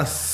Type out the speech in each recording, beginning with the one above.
Mas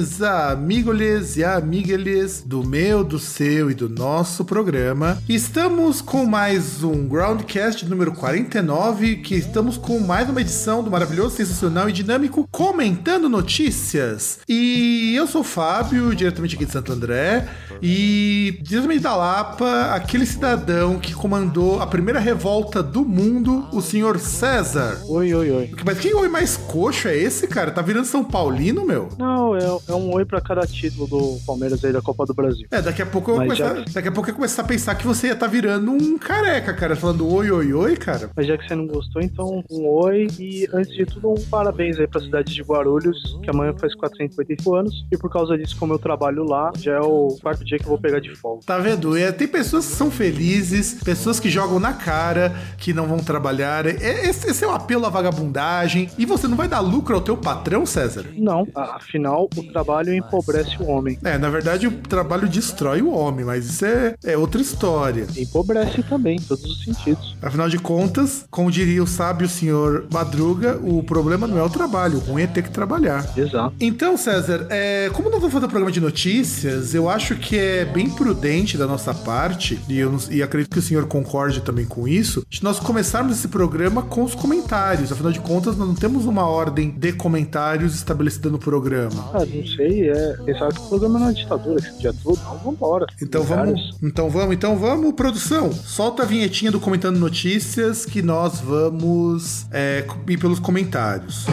Amigos e amigas do meu, do seu e do nosso programa. Estamos com mais um Groundcast número 49, que estamos com mais uma edição do maravilhoso, sensacional e dinâmico Comentando Notícias. E eu sou o Fábio, diretamente aqui de Santo André, e diretamente da Lapa, aquele cidadão que comandou a primeira revolta do mundo, o senhor César. Oi, oi, oi. Mas que oi mais coxo é esse, cara? Tá virando São Paulino, meu? Não, é, é um oi pra cada título do Palmeiras aí da Copa do Brasil. É, daqui a pouco eu vou começar, já- daqui a pouco eu começar a pensar que você ia tá virando um careca, cara, falando oi, oi, oi, cara. Mas já que você não gostou, então um oi e antes de tudo um parabéns aí pra cidade de Guarulhos, que amanhã faz 485 anos e por causa disso, como eu trabalho lá, já é o quarto dia que eu vou pegar de folga. Tá vendo? É, tem pessoas que são felizes, pessoas que jogam na cara, que não vão trabalhar. É- Esse, esse é o apelo à vagabundagem. E você não vai dar lucro ao teu patrão, César? Não, afinal, o trabalho empobrece o homem. É, na verdade o trabalho destrói o homem, mas isso é, é outra história. Empobrece também, em todos os sentidos. Afinal de contas, como diria o sábio senhor Madruga, o problema não é o trabalho, o ruim é ter que trabalhar. Exato. Então, César, é, como nós vamos fazer um programa de notícias, eu acho que é bem prudente da nossa parte, e, eu, não- e acredito que o senhor concorde também com isso, de nós começarmos esse programa com os comentários. Afinal de contas, nós não temos uma ordem de comentários estabelecida no programa. Ah, não sei, é. Pensava que o programa não é ditadura esse dia todo. Então vambora. Então vamos, então vamos, então vamos, produção. Solta a vinhetinha do Comentando Notícias que nós vamos é, ir pelos comentários.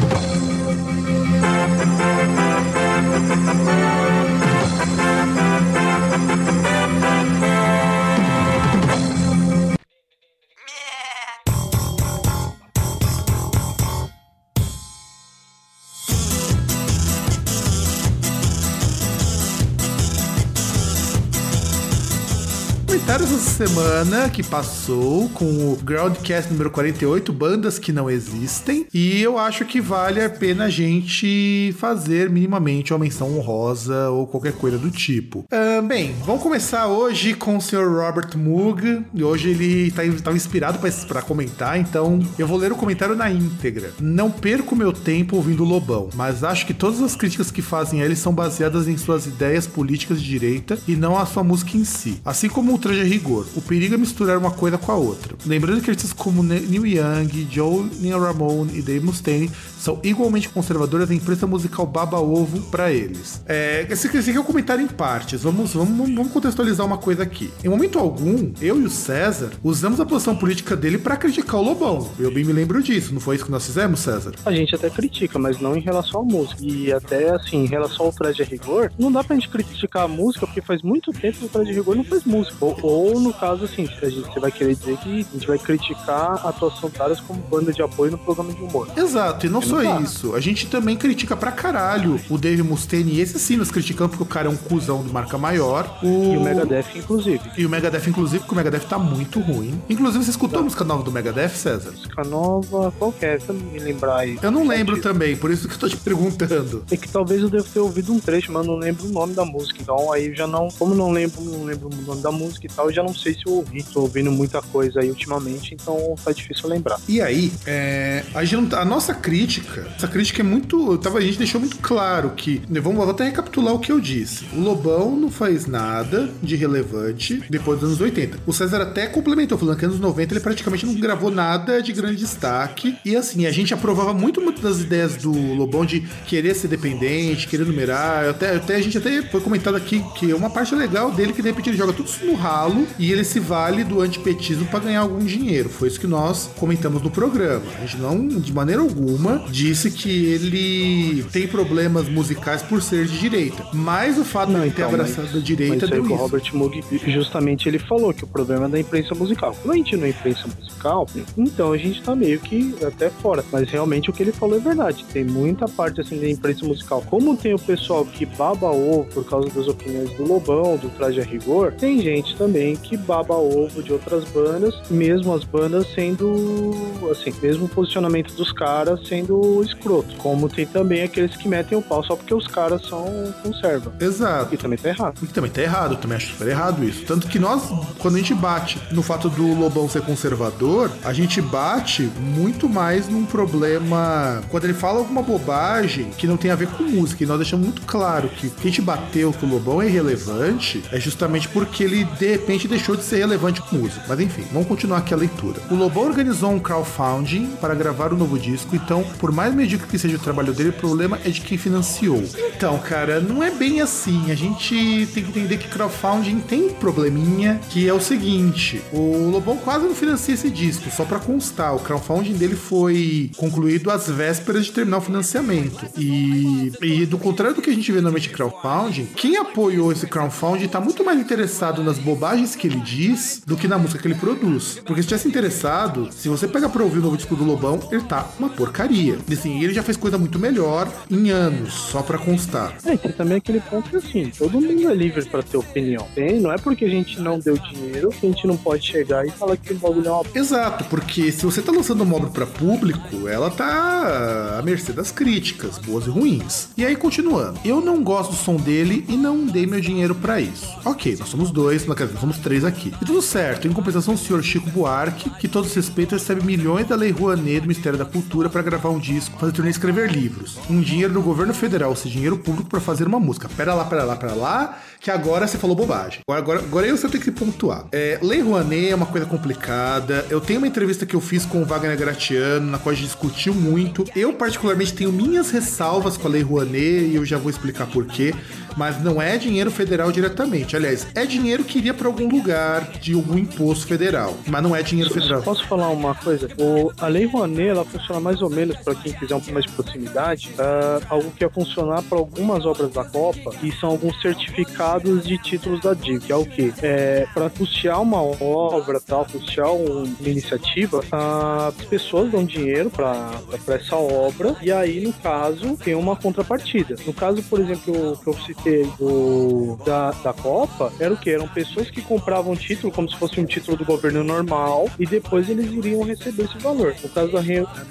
Comentários essa semana que passou com o Groundcast número 48, bandas que não existem. E eu acho que vale a pena a gente fazer minimamente uma menção honrosa ou qualquer coisa do tipo. Ah, bem, vamos começar hoje com o Sr. Robert Moog. E hoje ele tá, tá inspirado para comentar, então eu vou ler o comentário na íntegra. Não perco meu tempo ouvindo Lobão, mas acho que todas as críticas que fazem a ele são baseadas em suas ideias políticas de direita e não a sua música em si. Assim como o Traje Rigor, o perigo é misturar uma coisa com a outra. Lembrando que artistas como Ne- Neil Young, Joe Neil Ramone e Dave Mustaine são igualmente conservadores e a imprensa musical baba ovo pra eles. É, esse, esse aqui é um comentário em partes. Vamos, vamos, vamos contextualizar uma coisa aqui. Em momento algum, eu e o César usamos a posição política dele pra criticar o Lobão. Eu bem me lembro disso, não foi isso que nós fizemos, César? A gente até critica, mas não em relação à música. E até assim, em relação ao Traje a Rigor, não dá pra gente criticar a música, porque faz muito tempo que o Traje a Rigor não faz música. Ou, ou, no caso, assim, a gente, você vai querer dizer que a gente vai criticar a atuação caras como banda de apoio no programa de humor. Exato, e não só dá. isso. A gente também critica pra caralho o Dave Mustaine, e esse sim nós criticamos porque o cara é um cuzão de marca maior. O... E o Megadeth, inclusive. E o Megadeth, inclusive, porque o Megadeth tá muito ruim. Inclusive, você escutou a música nova do Megadeth, César? Música nova, qual que é? Pra me lembrar aí. Eu não lembro também, por isso que eu tô te perguntando. É que talvez eu devo ter ouvido um trecho, mas eu não lembro o nome da música. Então aí eu já não. Como não lembro, não lembro o nome da música e tal, eu já não sei se eu ouvi. Tô ouvindo muita coisa aí ultimamente, então tá difícil lembrar. E aí, é, a, gente, tá- a nossa crítica, essa crítica é muito. Tava, a gente deixou muito claro que. né, Vamos vou até recapitular o que eu disse. O Lobão não faz nada de relevante depois dos anos 80. O César até complementou, falando que nos anos 90 ele praticamente não gravou nada de grande destaque. E assim, a gente aprovava muito, muito das ideias do Lobão de querer ser dependente, querer numerar. Até, até a gente até foi comentado aqui que uma parte legal dele que de repente ele joga tudo isso no ralo e ele se vale do antipetismo para ganhar algum dinheiro. Foi isso que nós comentamos no programa. A gente não, de maneira alguma, disse que ele tem problemas musicais por ser de direita. Mas o fato não, de ter então, abraçado a direita mas deu isso. o Robert Moog, justamente ele falou que o problema é da imprensa musical. Quando a gente não é imprensa musical, então a gente tá meio que até fora. Mas realmente o que ele falou é verdade. Tem muita parte assim da imprensa musical. Como tem o pessoal que baba ovo por causa das opiniões do Lobão, do Traje a Rigor, tem gente também que baba ovo de outras bandas, mesmo as bandas sendo assim, mesmo o posicionamento dos caras sendo escroto. Como tem também aqueles que metem o pau só porque os caras são conserva. Exato. E também tá errado. E também tá errado, eu também acho super errado isso. Tanto que nós, quando a gente bate no fato do Lobão ser conservador, a gente bate muito mais num problema. Quando ele fala alguma bobagem que não tem a ver com música, e nós deixamos muito claro que que a gente bateu com o Lobão é irrelevante, é justamente porque ele de repente deixou de ser relevante com música. Mas enfim, vamos continuar aqui a leitura. O Lobão organizou um crowdfunding para gravar o um novo disco, então, por mais medíocre que seja o trabalho dele, o problema é de quem financiou. Então, cara, não é bem assim. A gente tem que entender que crowdfunding tem um probleminha, que é o seguinte: o Lobão quase não financia esse disco, só para constar. O crowdfunding dele foi concluído às vésperas de terminar o financiamento. E, e do contrário do que a gente vê normalmente em crowdfunding, quem apoiou esse crowdfunding tá muito mais interessado nas bobagens que ele diz do que na música que ele produz. Porque se tivesse interessado, se você pega pra ouvir o novo disco do Lobão, ele tá uma porcaria. E assim, ele já fez coisa muito melhor em anos, só pra constar. É, tem também aquele ponto que assim, todo mundo é livre pra ter opinião. Tem? Não é porque a gente não deu dinheiro que a gente não pode chegar e falar que o bagulho é uma... Exato, porque se você tá lançando uma obra pra público, ela tá à mercê das críticas, boas e ruins. E aí, continuando, eu não gosto do som dele e não dei meu dinheiro para isso. Ok, nós somos dois, nós somos três aqui. E tudo certo, em compensação, o senhor Chico Buarque, que todos respeitam, recebe milhões da Lei Rouanet do Ministério da Cultura para gravar um disco, fazer turnê e escrever livros. Um dinheiro do governo federal, ou seja, dinheiro público para fazer uma música. Pera lá, pera lá, pera lá, que agora você falou bobagem. Agora, agora, eu só tenho que pontuar. É, Lei Rouanet é uma coisa complicada. Eu tenho uma entrevista que eu fiz com o Wagner Gratiano, na qual a gente discutiu muito. Eu, particularmente, tenho minhas ressalvas com a Lei Rouanet e eu já vou explicar por quê mas não é dinheiro federal diretamente. Aliás, é dinheiro que iria para algum lugar de algum imposto federal, mas não é dinheiro federal. Posso falar uma coisa? O, a Lei Rouanet, ela funciona mais ou menos, para quem quiser um pouco mais de proximidade, uh, algo que ia funcionar para algumas obras da Copa, que são alguns certificados de títulos da DIV, que é o quê? É, para custear uma obra, tal, custear uma iniciativa, uh, as pessoas dão dinheiro para essa obra, e aí, no caso, tem uma contrapartida. No caso, por exemplo, que eu citei do, da, da Copa era o que? Eram pessoas que compravam título como se fosse um título do governo normal e depois eles iriam receber esse valor. No caso da,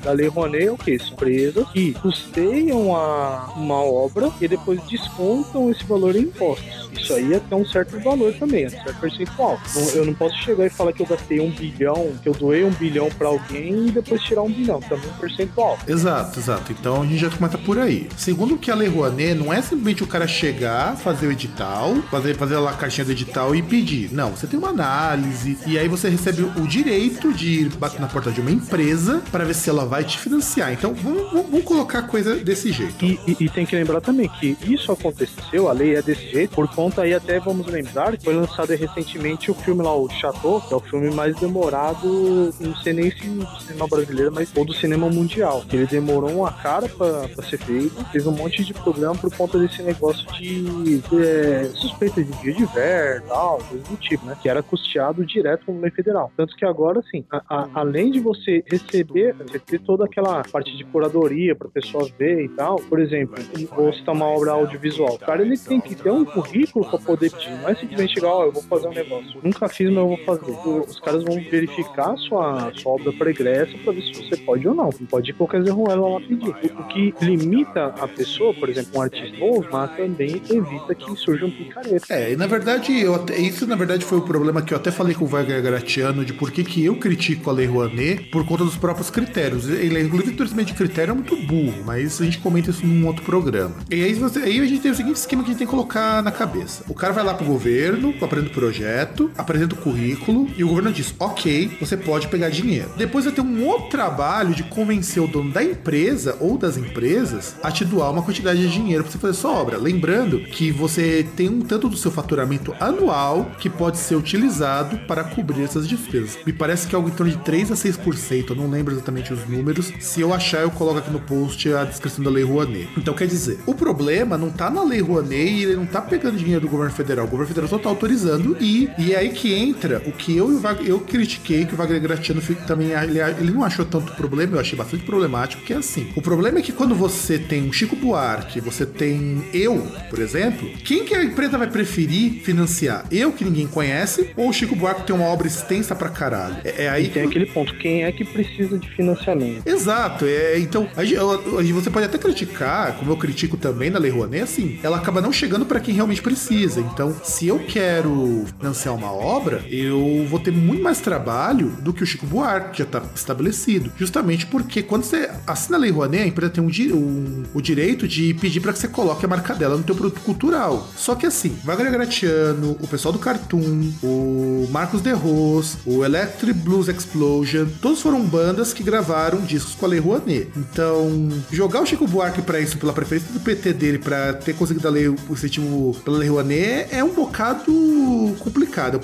da Lei Rouanet é o que? São que custeiam a, uma obra e depois descontam esse valor em impostos. Isso aí é até um certo valor também, é um certo percentual. Eu não posso chegar e falar que eu gastei um bilhão, que eu doei um bilhão para alguém e depois tirar um bilhão, também um percentual. Exato, exato. Então a gente já começa por aí. Segundo que a Lei Rouanet, não é simplesmente o cara chegar fazer o edital, fazer, fazer lá a caixinha do edital e pedir. Não, você tem uma análise e aí você recebe o direito de ir bater na porta de uma empresa para ver se ela vai te financiar. Então vamos, vamos colocar a coisa desse jeito. E, e, e, tem que lembrar também que isso aconteceu, a lei é desse jeito, por conta aí até vamos lembrar que foi lançado recentemente o filme lá, o Chateau, que é o filme mais demorado, não sei nem se do cinema brasileiro, mas ou do cinema mundial. Ele demorou uma cara para ser feito, teve um monte de problema por conta desse negócio de é, suspeita de dia de ver, tal, coisa do tipo, né? Que era custeado direto com lei federal. Tanto que agora, assim, a, a, além de você receber, você ter toda aquela parte de curadoria para pessoa ver e tal, por exemplo, ou citar uma obra audiovisual, o cara ele tem que ter um currículo para poder pedir, não é simplesmente ó, oh, eu vou fazer um negócio. Nunca fiz, mas eu vou fazer. Os caras vão verificar a sua, sua obra pregressa para ver se você pode ou não. Não pode ir qualquer Zé Ruelo lá pedir. O que limita a pessoa, por exemplo, um artista novo, mas também evita que surja um picareta. É, e na verdade, eu até, isso na verdade foi o problema que eu até falei com o Wagner Gratiano de por que, que eu critico a Lei Rouanet por conta dos próprios critérios. Ele, inclusive, de critério é muito burro, mas a gente comenta isso num outro programa. E aí, você, aí a gente tem o seguinte esquema que a gente tem que colocar na cabeça. Cabeça. O cara vai lá pro governo, apresenta o projeto, apresenta o currículo e o governo diz: ok, você pode pegar dinheiro. Depois vai ter um outro trabalho de convencer o dono da empresa ou das empresas a te doar uma quantidade de dinheiro para você fazer sua obra. Lembrando que você tem um tanto do seu faturamento anual que pode ser utilizado para cobrir essas despesas. Me parece que é algo em torno de 3 a 6%, eu não lembro exatamente os números. Se eu achar, eu coloco aqui no post a descrição da Lei Rouanet. Então quer dizer, o problema não tá na Lei Rouanet e ele não tá pegando dinheiro do governo federal. O governo federal só tá autorizando e, e é aí que entra o que eu, eu critiquei, que o Wagner Gratiano também ele, ele não achou tanto problema, eu achei bastante problemático, que é assim. O problema é que quando você tem um Chico Buarque, você tem eu, por exemplo, quem que a empresa vai preferir financiar? Eu, que ninguém conhece, ou o Chico Buarque tem uma obra extensa pra caralho? É, é aí e tem que... aquele ponto, quem é que precisa de financiamento? Exato, é, então, a, a, a, você pode até criticar, como eu critico também na Lei Rouanet, assim, ela acaba não chegando para quem realmente precisa. Então, se eu quero financiar uma obra, eu vou ter muito mais trabalho do que o Chico Buarque, que já tá estabelecido. Justamente porque quando você assina a Lei Rouanet, a empresa tem um, um, o direito de pedir para que você coloque a marca dela no teu produto cultural. Só que assim, Wagner Gratiano, o pessoal do Cartoon, o Marcos De Ros, o Electric Blues Explosion, todos foram bandas que gravaram discos com a Lei Rouanet. Então, jogar o Chico Buarque para isso, pela preferência do PT dele, para ter conseguido a lei, o incentivo pela Lei Rouanet, é um bocado complicado. É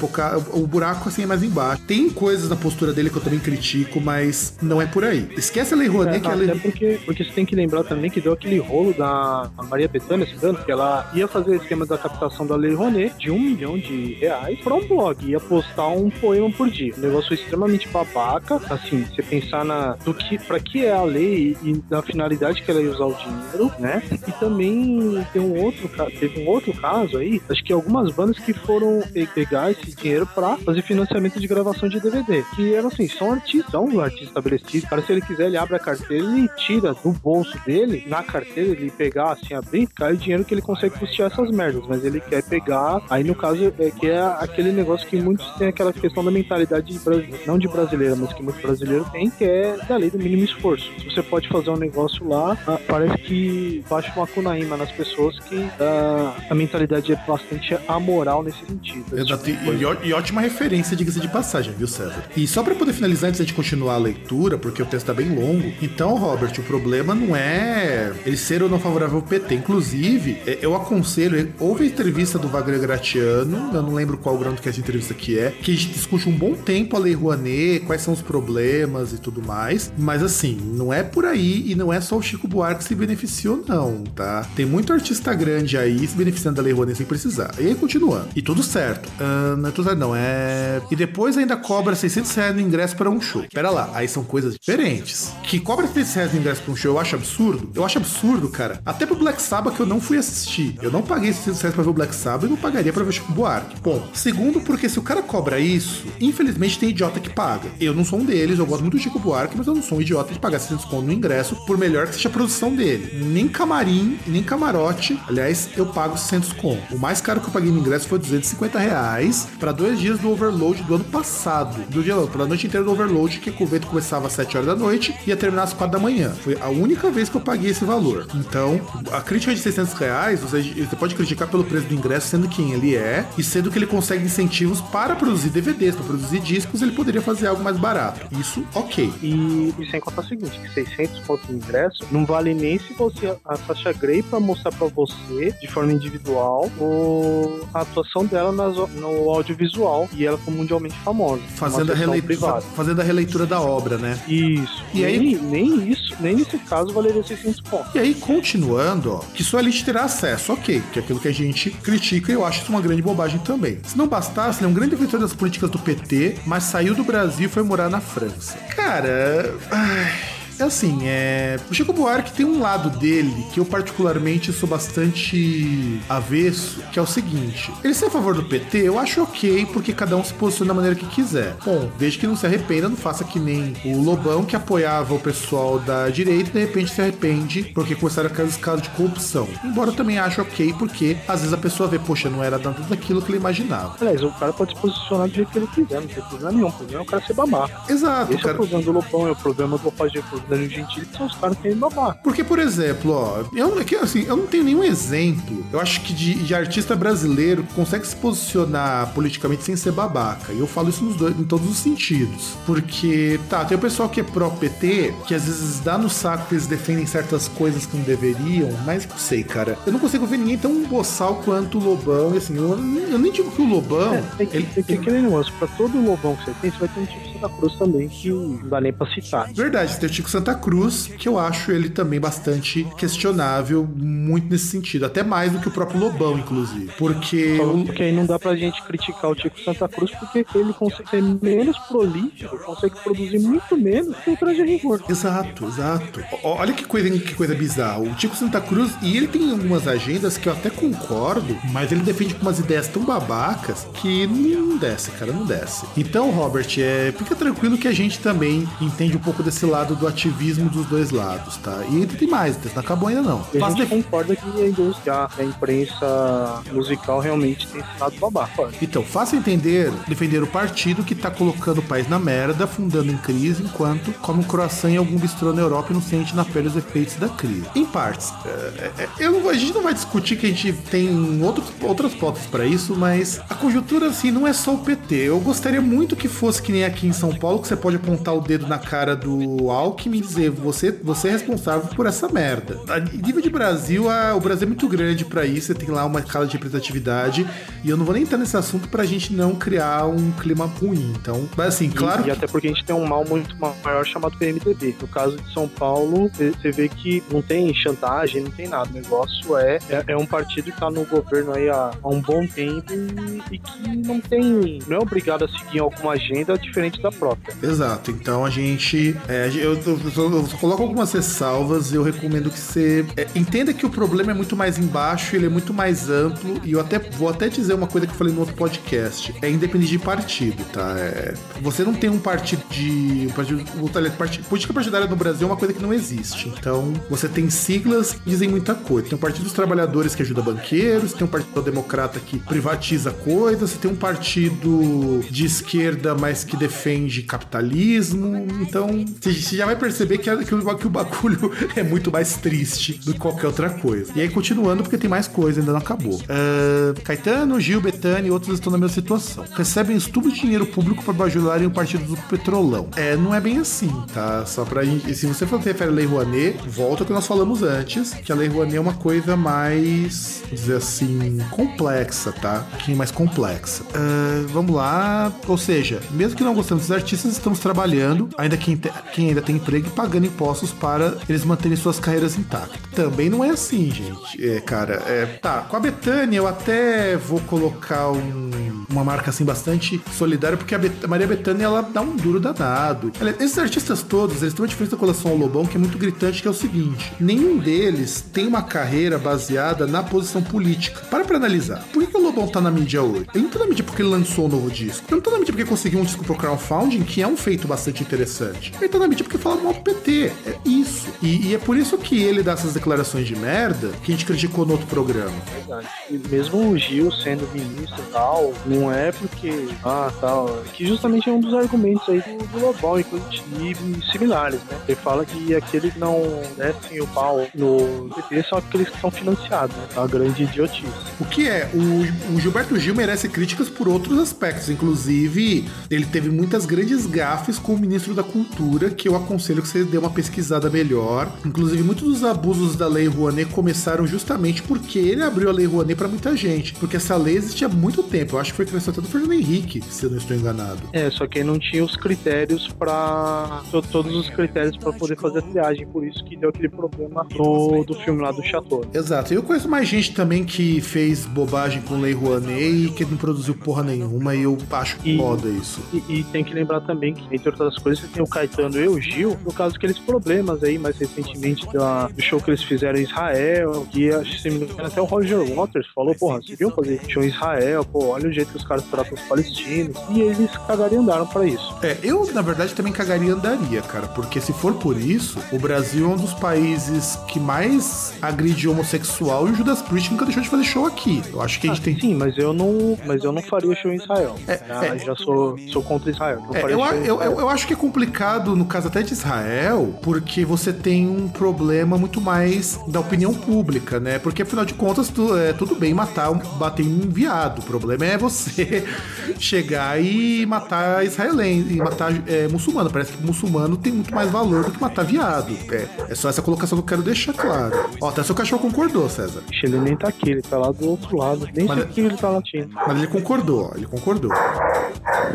um o buraco assim é mais embaixo. Tem coisas na postura dele que eu também critico, mas não é por aí. Esquece a Lei Rouanet, é, que a lei... porque, porque você tem que lembrar também que deu aquele rolo da Maria Bethânia, se que ela ia fazer o esquema da captação da Lei Rouanet de um milhão de reais para um blog, ia postar um poema por dia. O negócio extremamente babaca, assim, você pensar na do que para que é a lei e na finalidade que ela ia usar o dinheiro, né? E também tem um outro teve um outro caso aí, acho que algumas bandas que foram pegar esse dinheiro para fazer financiamento de gravação de DVD, que eram assim, são artistas, são um artista estabelecido, se ele quiser ele abre a carteira e tira do bolso dele, na carteira ele pegar assim, abrir, cai o dinheiro que ele consegue custear essas merdas, mas ele quer pegar, aí no caso é que é aquele negócio que muitos têm aquela questão da mentalidade de não de brasileira, mas que muito brasileiro tem, que é da lei do mínimo esforço. Se você pode fazer um negócio lá, ah, parece que baixa uma cunaíma nas pessoas que uh, a mentalidade é bastante amoral nesse sentido. Exato, tipo e, e, ótima referência, diga-se de passagem, viu, César? E só para poder finalizar, antes de continuar a leitura, porque o texto tá bem longo, então, Robert, o problema não é ele ser ou não favorável ao PT. Inclusive, é, eu aconselho, houve a entrevista do Wagner Gratiano, eu não lembro qual grande que essa entrevista que é, que a gente discute um bom tempo a Lei Rouanet, quais são os problemas e tudo mais, mas assim, não é por aí e não é só o Chico Buarque que se beneficiou, não, tá? Tem muito artista grande aí se beneficiando da Lei Rouanet sem precisar. E aí, continuando. E tudo certo. Uh, não é tudo certo, não. É... E depois ainda cobra 600 reais no ingresso para um show. Pera lá, aí são coisas diferentes. Que cobra 600 reais no ingresso para um show eu acho absurdo. Eu acho absurdo, cara. Até pro Black Sabbath que eu não fui assistir. Eu não paguei 600 reais pra ver o Black Sabbath e não pagaria pra ver o Chico Buarque. Bom, segundo, porque se o cara cobra isso, infelizmente tem idiota que paga. Eu não sou um deles, eu gosto muito do Chico Buarque, mas eu não sou um idiota de pagar 600 conto no ingresso, por melhor que seja a produção dele. Nem camarim, nem camarote. Aliás, eu pago 600 conto. O mais caro que eu paguei no ingresso foi 250 reais para dois dias do Overload do ano passado. Do dia, pela noite inteira do Overload, que o evento começava às 7 horas da noite e ia terminar às 4 da manhã. Foi a única vez que eu paguei esse valor. Então, a crítica de 600 reais, você, você pode criticar pelo preço do ingresso, sendo quem ele é, e sendo que ele consegue incentivos para produzir DVDs, para produzir discos, ele poderia fazer algo mais barato. Isso, ok. E, e sem contar o seguinte, que 600 pontos de ingresso não vale nem se você a Sasha Grey para mostrar para você, de forma individual, o, a atuação dela nas, no audiovisual, e ela ficou mundialmente famosa. Fazendo a, releitura, fazendo a releitura da obra, né? Isso. E nem, aí, nem isso, nem nesse caso valeria 600 pontos. E aí, continuando, ó, que só a elite terá acesso, ok, que é aquilo que a gente critica e eu acho isso uma grande bobagem também. Se não bastasse, ele é um grande defensor das políticas do PT, mas saiu do Brasil e foi morar na França. Cara. Ai é assim, é... o Chico Buarque tem um lado dele que eu particularmente sou bastante avesso, que é o seguinte: ele ser a favor do PT, eu acho ok, porque cada um se posiciona da maneira que quiser. Bom, desde que não se arrependa, não faça que nem o Lobão que apoiava o pessoal da direita e de repente se arrepende porque começaram aqueles casos de corrupção. Embora eu também acho ok, porque às vezes a pessoa vê, poxa, não era tanto daquilo que ele imaginava. Aliás, o cara pode se posicionar do jeito que ele quiser, não tem problema nenhum. O problema é o cara ser babaca. Exato. Esse cara... é o problema do Lobão, é o problema do Roger Danilo Gentili são os caras que querem babar. Porque, por exemplo, ó, eu, é assim, eu não tenho nenhum exemplo, eu acho que de, de artista brasileiro que consegue se posicionar politicamente sem ser babaca. E eu falo isso nos dois, em todos os sentidos. Porque, tá, tem o pessoal que é pró-PT, que às vezes dá no saco que eles defendem certas coisas que não deveriam, mas não sei, cara. Eu não consigo ver ninguém tão boçal quanto o Lobão. E assim, eu, eu nem digo que o Lobão. É, tem que, ele, tem que aquele negócio, pra todo Lobão que você tem, você vai ter um tipo Santa Cruz também, que não dá nem pra citar. Verdade, tem o Tico Santa Cruz, que eu acho ele também bastante questionável, muito nesse sentido. Até mais do que o próprio Lobão, inclusive. Porque. Porque aí não dá pra gente criticar o Tico Santa Cruz, porque ele consegue ser menos prolífico, consegue produzir muito menos que o Traje Rigor. Exato, exato. Olha que coisa, que coisa bizarra. O Tico Santa Cruz, e ele tem algumas agendas que eu até concordo, mas ele defende com umas ideias tão babacas que não desce, cara, não desce. Então, Robert, é, fica tranquilo que a gente também entende um pouco desse lado do ativismo dos dois lados, tá? E ainda tem mais, não acabou ainda não. E a gente concorda que a indústria, a imprensa musical realmente tem estado babaca. Então, faça entender, defender o partido que tá colocando o país na merda, fundando em crise, enquanto come um croissant em algum bistrô na Europa e não sente na pele os efeitos da crise. Em partes. É, é, eu, a gente não vai discutir que a gente tem outros, outras pautas para isso, mas a conjuntura, assim, não é só o PT. Eu gostaria muito que fosse que nem aqui em São Paulo, que você pode apontar o dedo na cara do Alckmin e dizer você, você é responsável por essa merda. A nível de Brasil, a, o Brasil é muito grande para isso, você tem lá uma escala de representatividade, e eu não vou nem entrar nesse assunto pra gente não criar um clima ruim. Então, mas assim, claro. E, e até porque a gente tem um mal muito maior chamado PMDB. No caso de São Paulo, você vê que não tem chantagem, não tem nada. O negócio é, é, é um partido que tá no governo aí há, há um bom tempo e, e, que não tem. não é obrigado a seguir alguma agenda diferente da própria. Exato. Então a gente. É, eu, eu, eu, coloco algumas ressalvas. Eu recomendo que você é, entenda que o problema é muito mais embaixo, ele é muito mais amplo. E eu até vou até dizer uma coisa que eu falei no outro podcast. É independente de partido, tá? É, você não tem um partido de. Um partido, partido, política partidária no Brasil é uma coisa que não existe. Então, você tem siglas que dizem muita coisa. Tem o Partido dos Trabalhadores que ajuda banqueiros, tem um Partido Democrata que privatiza coisas, tem um partido de esquerda, mas que defende capitalismo. Então, você já vai perceber que, que, o, que o bagulho é muito mais triste do que qualquer outra coisa. E aí, continuando, porque tem mais coisa, ainda não acabou. Uh, Caetano, Gil, Betânia e outros estão na mesma situação. Recebem estudo de dinheiro público para bajularem o partido do Petrolão. É, não é bem assim, tá? Só pra gente. Se você for refere a Lei Rouanet, volta ao que nós falamos antes, que a Lei Rouanet é uma coisa mais, dizer assim, complexa, tá? Um pouquinho mais complexa. Uh, vamos lá. Ou seja, mesmo que não gostemos dos artistas, estamos trabalhando, ainda quem, te, quem ainda tem emprego e pagando impostos para eles manterem suas carreiras intactas. Também não é assim, gente. É, cara, é, tá. Com a Betânia, eu até vou colocar um, uma marca assim bastante solidária, porque a, Bet Maria Bethânia ela dá um duro danado. Esses artistas todos, eles têm uma diferença com relação ao Lobão que é muito gritante, que é o seguinte: nenhum deles tem uma carreira baseada na posição política. Para pra analisar. Por que, que o Lobão tá na mídia hoje? Ele não tá na mídia porque ele lançou um novo disco. Ele não tá na mídia porque conseguiu um disco pro crowdfunding, que é um feito bastante interessante. Ele tá na mídia porque fala mal do PT. É isso. E, e, é por isso que ele dá essas declarações de merda que a gente criticou no outro programa. Verdade. E mesmo o Gil sendo ministro e tal, não é porque. Ah, tal. Que justamente é um dos argumentos aí do, Lobão e, e similares, né? Ele fala que aqueles que não descem o pau no PT são aqueles que são financiados, né? É uma grande idiotice. O que é? O, o Gilberto Gil merece críticas por outros aspectos. Inclusive, ele teve muitas grandes gafes com o ministro da Cultura, que eu aconselho que você dê uma pesquisada melhor. Inclusive, muitos dos abusos da Lei Rouanet começaram justamente porque ele abriu a Lei Rouanet para muita gente. Porque essa lei existia há muito tempo. Eu acho que foi criação até do Fernando Henrique, se eu não estou enganado. É, só que não tinha os critérios para todos os critérios para poder fazer a triagem, por isso que deu aquele problema do, do filme lá do Chateau. Exato. Eu conheço mais gente também que fez bobagem com Lei Rouanet e que não produziu porra nenhuma e eu acho e, foda isso. E, e, tem que lembrar também que, entre outras coisas, tem o Caetano e o Gil, no caso aqueles problemas aí, mais recentemente da, do show que eles fizeram em Israel, e se me engano, até o Roger Waters falou, porra, vocês viram fazer show em Israel, pô, olha o jeito que os caras tratam os palestinos, e eles cagaram e andaram pra isso. É, eu, na verdade, também cagaria e andaria, cara, porque se for por isso, o Brasil é um dos países que mais agride homossexual e o Judas Priest nunca deixou de fazer show aqui. Eu acho que a gente ah, tem. Sim, mas eu não, mas eu não faria show em Israel. É, já, é, já sou, sou contra Israel. É, eu, eu, eu, eu, acho que é complicado, no caso até de Israel porque você tem um problema muito mais da opinião pública, né? Porque afinal de contas, tu, é, tudo bem matar, um, bater em um viado. O problema é você chegar e matar israelense, e matar é, muçulmano. Parece que muçulmano tem muito mais valor do que matar viado. É, é só essa colocação que eu quero deixar claro. Ó, até seu cachorro concordou, César. Ele nem tá aqui, ele tá lá do outro lado. Nem Mas- sei o que ele tá latindo. Mas ele concordou, ó, ele concordou.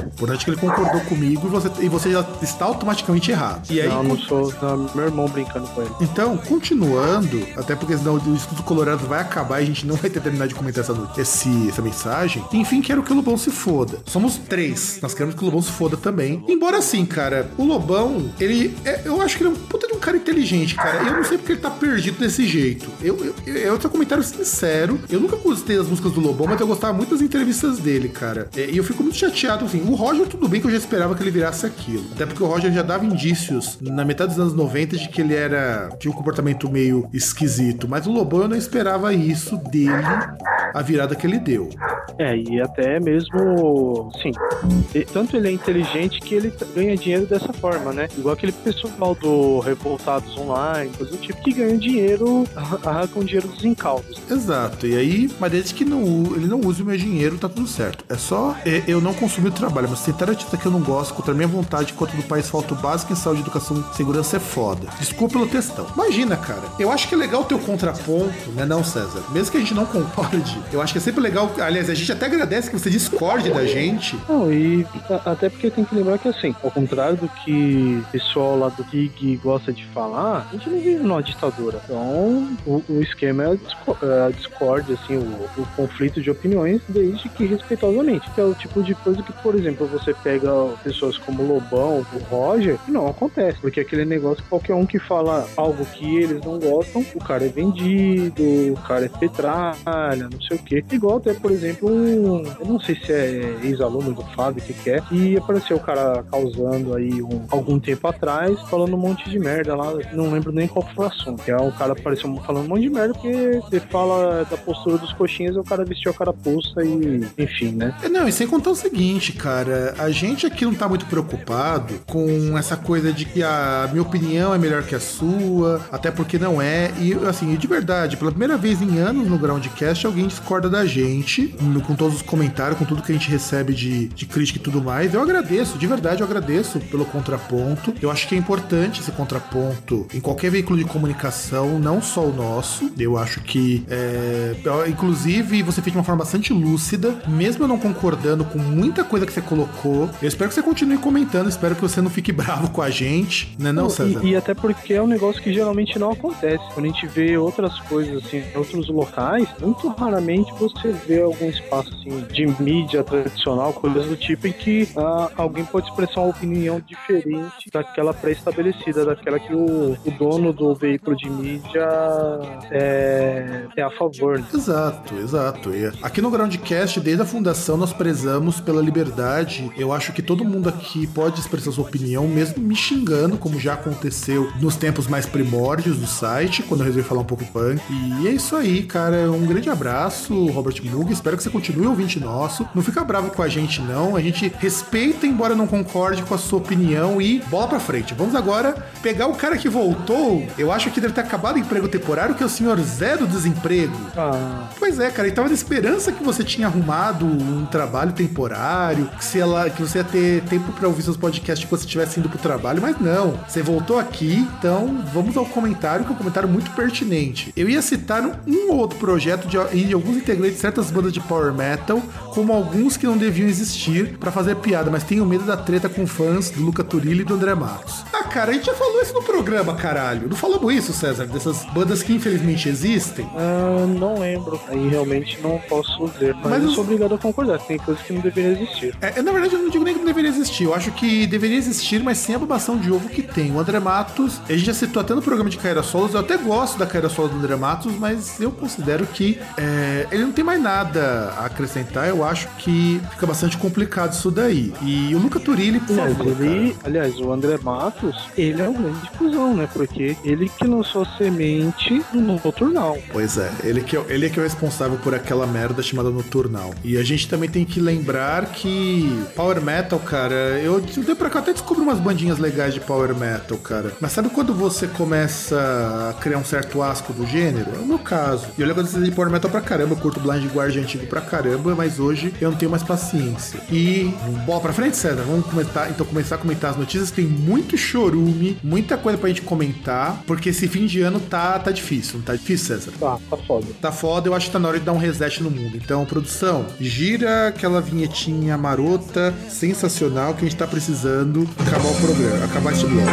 Importante que ele concordou comigo e você, e você já está automaticamente errado. E aí, não, não sou. Não, meu irmão brincando com ele. Então, continuando, até porque senão o estudo colorado vai acabar e a gente não vai ter terminado de comentar essa, esse- essa mensagem. Enfim, quero que o Lobão se foda. Somos três. Nós queremos que o Lobão se foda também. Embora assim, cara, o Lobão, ele. é- eu acho que ele é um puta de um cara inteligente, cara. Eu não sei porque ele tá perdido desse jeito. Eu, eu, eu, eu tenho um comentário sincero. Eu nunca gostei das músicas do Lobão, mas eu gostava muito das entrevistas dele, cara. É, E eu fico muito chateado, assim. O Roger, tudo bem que eu já esperava que ele virasse aquilo. Até porque o Roger já dava indícios na metade dos anos 90 de que ele era. tinha um comportamento meio esquisito. Mas o Lobão eu não esperava isso dele, a virada que ele deu. É, e até mesmo, sim, tanto ele é inteligente que ele ganha dinheiro dessa forma, né? Igual aquele pessoal do Revoltados Online, coisa do tipo, que ganha dinheiro, arrancam dinheiro dos incautos. Exato. E aí, mas desde que não, ele não use o meu dinheiro, tá tudo certo. É só é, eu não consumir o trabalho, mas tentar artista que eu não gosto, contra a minha vontade, enquanto do país falta o básico em saúde, educação e segurança é foda. Desculpa pelo textão. Imagina, cara. Eu acho que é legal ter o contraponto, né, não, César? Mesmo que a gente não concorde, eu acho que é sempre legal. Aliás, a gente até agradece que você discorde da gente. Não, e até porque tem que lembrar que assim, ao contrário do que o pessoal lá do Rig gosta de falar, a gente não vive numa ditadura. Então, o, o esquema é a, disco- é a discórdia, assim, o, o conflito de opiniões, desde que respeitosamente. Que é o tipo de coisa que, por exemplo, você pega pessoas como o Lobão, o Roger, e não acontece. Porque aquele negócio, qualquer um que fala algo que eles não gostam, o cara é vendido, o cara é petralha, não sei o quê. Igual até, por exemplo, um, eu não sei se é ex-aluno do Fábio, o que que é, e apareceu o cara causando aí um- algum tempo atrás, falando um monte de merda lá, não lembro nem qual foi o assunto. Que é um cara apareceu falando um monte de merda porque você fala da postura dos coxinhas e o cara vestiu a carapuça e, enfim, né? É, Não, e sem contar o seguinte, cara, a gente aqui não tá muito preocupado com essa coisa de que a minha opinião é melhor que a sua, até porque não é. E assim, de verdade, pela primeira vez em anos no Groundcast, alguém discorda da gente, com todos os comentários, com tudo que a gente recebe de, de crítica e tudo mais. Eu agradeço, de verdade, eu agradeço pelo contraponto. Eu acho que é importante esse contraponto em qualquer veículo de comunicação, não só o nosso. Eu acho que, é, inclusive, você fez de uma forma bastante lúcida, mesmo eu não concordando com muita coisa que você colocou. Eu espero que você continue comentando, espero que você não fique bravo com a gente, né, não, César? e, e até porque é um negócio que geralmente não acontece. Quando a gente vê outras coisas assim, em outros locais, muito raramente você vê algum espaço assim de mídia tradicional, coisas do tipo, em que ah, alguém pode expressar uma opinião diferente daquela pré-estabelecida, daquela que o, o dono do veículo de mídia é, é a favor. né? Exato, exato. Aqui no Groundcast, desde a fundação, nós prezamos pela liberdade. Eu acho que todo mundo aqui pode expressar sua opinião, mesmo me xingando, como já aconteceu nos tempos mais primórdios do site, quando eu resolvi falar um pouco punk. E é isso aí, cara. Um grande abraço, Robert Mug. Espero que você continue ouvinte nosso. Não fica bravo com a gente, não. A gente respeita, embora não concorde com a sua opinião. E bola pra frente. Vamos agora pegar o cara que voltou. Eu acho que deve ter acabado o emprego temporário, que é o senhor Zé do Desemprego. Ah, Pois é, cara, e tava na esperança que você tinha arrumado um trabalho temporário, que você, ia lá- que você ia ter tempo pra ouvir seus podcasts quando você estivesse indo pro trabalho, mas não. Você voltou aqui, então vamos ao comentário, que é um comentário muito pertinente. Eu ia citar um ou outro projeto de alguns integrantes de certas bandas de power metal, como alguns que não deviam existir pra fazer piada, mas tenho medo da treta com fãs do Luca Turilli e do André Matos. Ah, cara, a gente já falou isso no programa, caralho. Não falamos isso, César, dessas bandas que infelizmente existem? ah, não lembro. Aí realmente não posso dizer. Mas, Mas eu os- sou obrigado a concordar. Tem coisas que não deveriam existir. É, na verdade, eu não digo nem que não deveria existir. Eu acho que deveria existir, mas sem a babação de ovo que tem. O André Matos, a gente já citou até no programa de Carreira Solos. Eu até gosto da carreira solo do André Matos, mas eu considero que é, é, ele não tem mais nada a acrescentar. Eu acho que fica bastante complicado isso daí. E o Luca Turilli, por Aliás, favor, ele, cara. aliás, o André Matos, ele é um grande difusão, né? Porque ele que lançou a semente do Noturnal. Pois é, ele que, é, ele é que é o responsável por aquela merda chamada Noturnal. E a gente também tem que lembrar que Power Metal, cara, eu de um tempo pra cá até descobri umas bandinhas legais de Power Metal, cara. Mas sabe quando você começa a criar um certo asco do gênero? É o meu caso. E olha quando você de Power Metal pra caramba, eu curto Blind Guardian antigo pra caramba, mas hoje eu não tenho mais paciência. E, bola pra frente, César, vamos comentar, então começar a comentar as notícias. Tem muito chorume, muita coisa pra gente comentar, porque esse fim de ano tá, tá difícil, não tá difícil, César? Tá, tá foda. Tá foda, eu acho que tá na hora de dar um reset no mundo. Então, produção, gira aquela vinhetinha marota, sensacional, que a gente tá precisando acabar o programa, acabar esse bloco.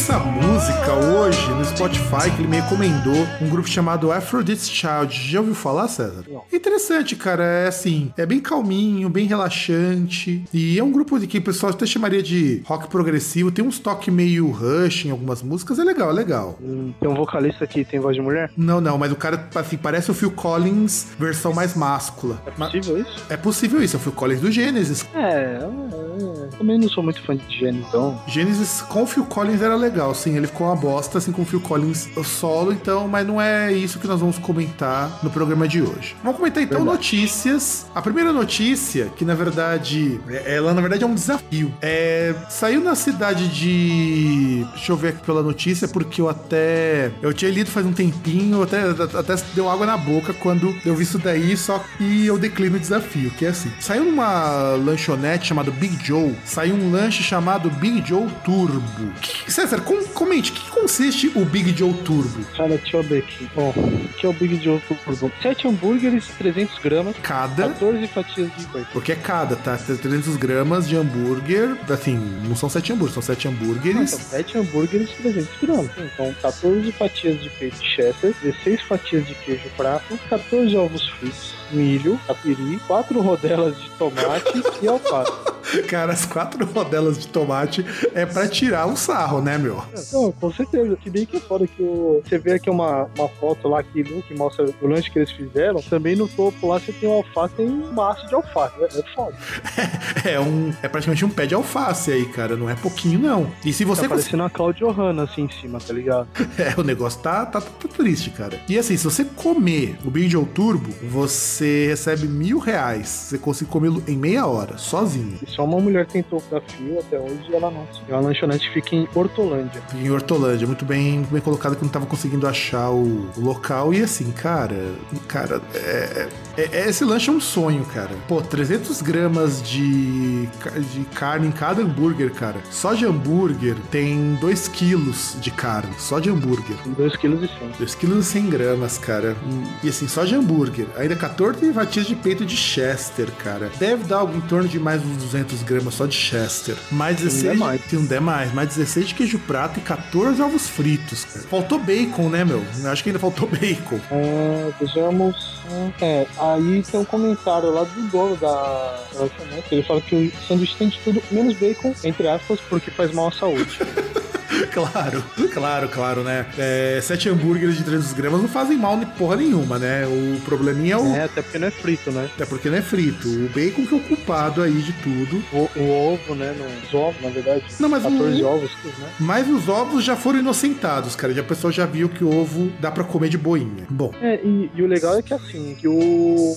Essa música hoje no Spotify, que ele me recomendou, um grupo chamado Aphrodite's Child. Já ouviu falar, César? Não. Interessante, cara. É assim, é bem calminho, bem relaxante. E é um grupo de que o pessoal até chamaria de rock progressivo. Tem uns toques meio rush em algumas músicas. É legal, é legal. Hum, Tem um vocalista que tem voz de mulher? Não, não, mas o cara, assim, parece o Phil Collins, versão mais máscula. É Mas possível isso? é possível isso, é o Phil Collins do Gênesis. É, é, também não sou muito fã de Gênesis, então. Gênesis com o Phil Collins era legal, sim, ele ficou uma bosta, assim, com o Phil Collins solo, então, mas não é isso que nós vamos comentar no programa de hoje. Vamos comentar então Verdade. notícias. A primeira notícia, que na verdade, ela na verdade é um desafio. É, saiu na cidade de. Deixa eu ver aqui pela notícia, porque eu até. Eu tinha lido faz um tempinho, até, até deu água na boca quando eu vi isso daí, só que eu declino o desafio, que é assim. Saiu numa lanchonete chamada Big Joe, saiu um lanche chamado Big Joe Turbo. Que, César, com- comente, o que consiste o Big Joe Turbo? Cara, deixa eu ver aqui. Bom, aqui é o Big Joe Turbo. 7 hambúrgueres, 300 gramas, Cada. 14 fatias de bacon. Porque é cada, tá? 300 gramas de hambúrguer. Assim, não são 7 hambúrgueres, são 7 Ah, hambúrgueres. são 7 hambúrgueres, 300 gramas. Então, 14 fatias de peito Chester, 16 fatias de queijo prato, 14 ovos fritos, milho, capiri, 4 rodelas de tomate e alface. Cara, as quatro rodelas de tomate é pra tirar o sarro, né, meu? Não, com certeza. Que bem que é foda que o... você vê aqui uma, uma foto lá que, que mostra o lanche que eles fizeram. Também no topo lá você tem o alface, tem um maço de alface. É, é foda. É um. É praticamente um pé de alface aí, cara. Não é pouquinho, não. E se você Tá cons- parecendo a Claudio Hanna assim em cima, tá ligado? É, o negócio tá, tá, tá triste, cara. E assim, se você comer o Big Turbo, você recebe mil reais. Você consegue comê-lo em meia hora, sozinho. E só uma mulher tentou desafio até hoje e ela não. E a lanchonete fica em Hortolândia. Em Hortolândia, muito bem, bem colocado que eu não tava conseguindo achar o, o local. E assim, cara, cara, é, é- é- esse lanche é um sonho, cara. Pô, 300 gramas de, de carne em cada hambúrguer, cara. Só de hambúrguer tem 2 quilos de carne, só de hambúrguer. 2,1 kg. 2 quilos e 100 gramas, cara. E assim, só de hambúrguer. Ainda 14 fatias de peito de Chester, cara. Deve dar algo em torno de mais uns 200 gramas só de Chester. Mais 16. der mais. Se não der mais. Mais 16 de queijo prato e 14 ovos fritos, cara. Faltou bacon, né, meu? Eu acho que ainda faltou bacon. Ah, vejamos. É, aí tem um comentário lá do dono da lanchonete. Ele fala que o sanduíche tem de tudo, menos bacon, entre aspas, porque faz mal à saúde. claro, claro, claro, né? É, 7 hambúrgueres de 300 gramas não fazem mal nem porra nenhuma, né? O probleminha é o. é, até porque não é frito, né? É porque não é frito. O bacon que é o culpado aí de tudo. O, o ovo, né? No, os ovos, na verdade. Não, mas o- 14 ovos, né? Mas os ovos já foram inocentados, cara. Já a pessoa já viu que o ovo dá pra comer de boinha. Bom, É, e, e o legal é que assim, que o,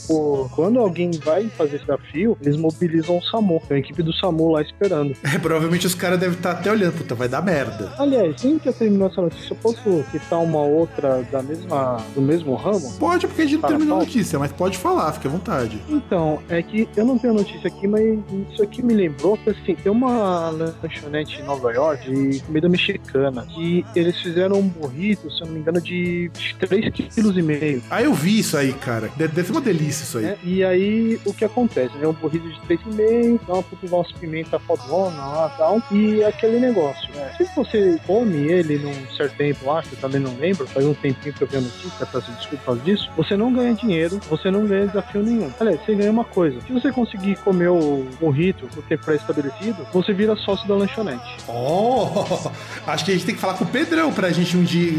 o- Quando alguém vai fazer esse desafio, eles mobilizam o SAMU. Tem a equipe do SAMU lá esperando. é, provavelmente os caras devem estar até olhando, puta, vai dar merda. Aliás, sem que eu terminou essa notícia, eu posso citar uma outra da mesma, do mesmo ramo? Pode, porque a gente não terminou a notícia, mas pode falar, fique à vontade. Então, é que eu não tenho notícia aqui, mas isso aqui me lembrou que assim, tem uma lanchonete em Nova York de comida mexicana que eles fizeram um burrito, se eu não me engano, de 3,5 kg. Ah, eu vi isso aí, cara. De- Deve ser uma delícia isso aí. Né? E aí, o que acontece? É um burrito de 3,5, dá uma puta de umas pimenta fodona lá e tal. E é aquele negócio, né? Se você come ele num certo tempo lá, que eu também não lembro, faz um tempinho que eu vi a notícia, peço desculpa disso, você não ganha dinheiro, você não ganha desafio nenhum. Aliás, você ganha uma coisa. Se você conseguir comer o burrito no tempo pré-estabelecido, você vira sócio da lanchonete. Oh, acho que a gente tem que falar com o Pedrão pra gente um dia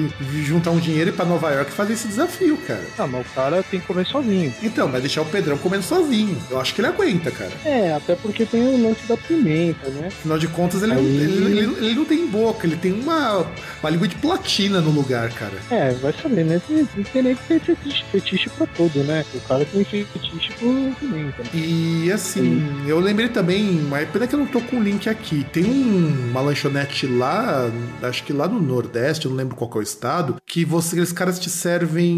juntar um dinheiro e ir pra Nova York fazer esse desafio, cara. Ah, mas o cara tem que comer sozinho. Então, vai deixar o Pedrão comendo sozinho. Eu acho que ele aguenta, cara. É, até porque tem o lance da pimenta, né? Afinal de contas, ele, não, Aí- ele, ele- ele não tem boca, ele tem uma, uma língua de platina no lugar, cara. É, vai saber, né? Tem, tem nem que ter fetiche, fetiche pra tudo, né? O cara tem fetiche por pimenta. E assim, eu lembrei também, mas pena que eu não tô com o link aqui. Tem um- uma lanchonete lá, acho que lá no Nordeste, eu não lembro qual é o estado, que você, aqueles caras te servem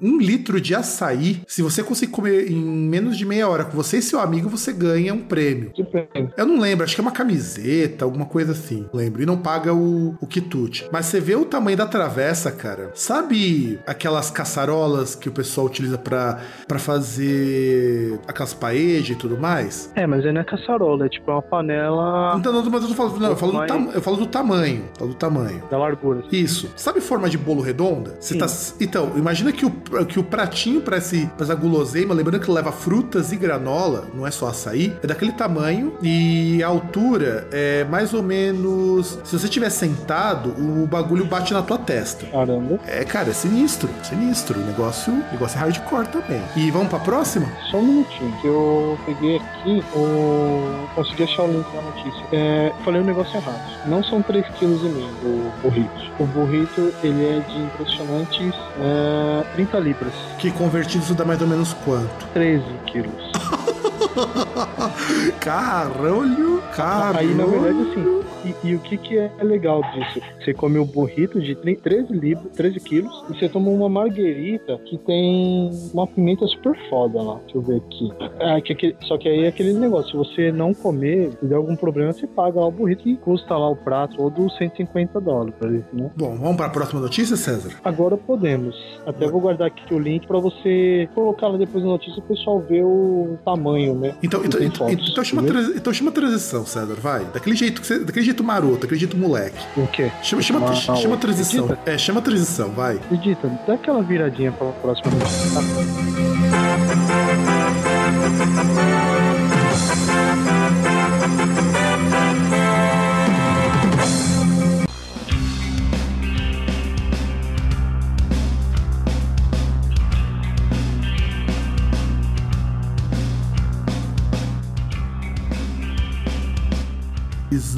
um litro de açaí. Se você conseguir comer em menos de meia hora com você e seu amigo, você ganha um prêmio. Que prêmio. Eu não lembro, acho que é uma camiseta, alguma coisa assim. Lembro. E não paga o, o quitute. Mas você vê o tamanho da travessa, cara. Sabe aquelas caçarolas que o pessoal utiliza pra pra fazer aquelas paejas e tudo mais? É, mas aí não é caçarola, é tipo uma panela Então, não, mas eu tô falando, não, eu falo, do tam- eu falo do tamanho. Falo do tamanho. da largura. Isso. Sabe forma de bolo redonda? Você Sim. tá, então, imagina que o, que o pratinho pra essa guloseima, lembrando que leva frutas e granola, não é só açaí, é daquele tamanho e a altura é mais ou menos. Se você estiver sentado, o bagulho bate na tua testa. Caramba. É, cara, é sinistro, sinistro. O negócio, o negócio é hardcore também. E vamos pra próxima? Só um minutinho, que eu peguei aqui, o... consegui achar o link da notícia. É, falei um negócio errado. Não são 3,5 kg o burrito. O burrito, ele é de impressionantes é, 30 libras. Que convertido isso dá mais ou menos quanto? 13 quilos. Caralho, caralho. Aí, na verdade, assim, e, e o que que é legal disso? Você come o burrito de tre- 13 libras, 13 quilos, e você toma uma marguerita que tem uma pimenta super foda lá. Deixa eu ver aqui. Ah, que aquele- só que aí é aquele negócio, se você não comer, se der algum problema, você paga lá o burrito que custa lá o prato, ou dos 150 dólares, né? Bom, vamos pra próxima notícia, César? Agora podemos. Até vou guardar aqui o link pra você colocar lá depois na notícia e o pessoal ver o tamanho, né? Então, então, então, então chama, transi- então chama transição, César, vai. Daquele jeito, que você- daquele jeito maroto, daquele jeito moleque. O quê? Chama, chama, Uma- chama transição. Acredita? É, chama transição, vai. Acredita, dá aquela viradinha pra próxima notícia,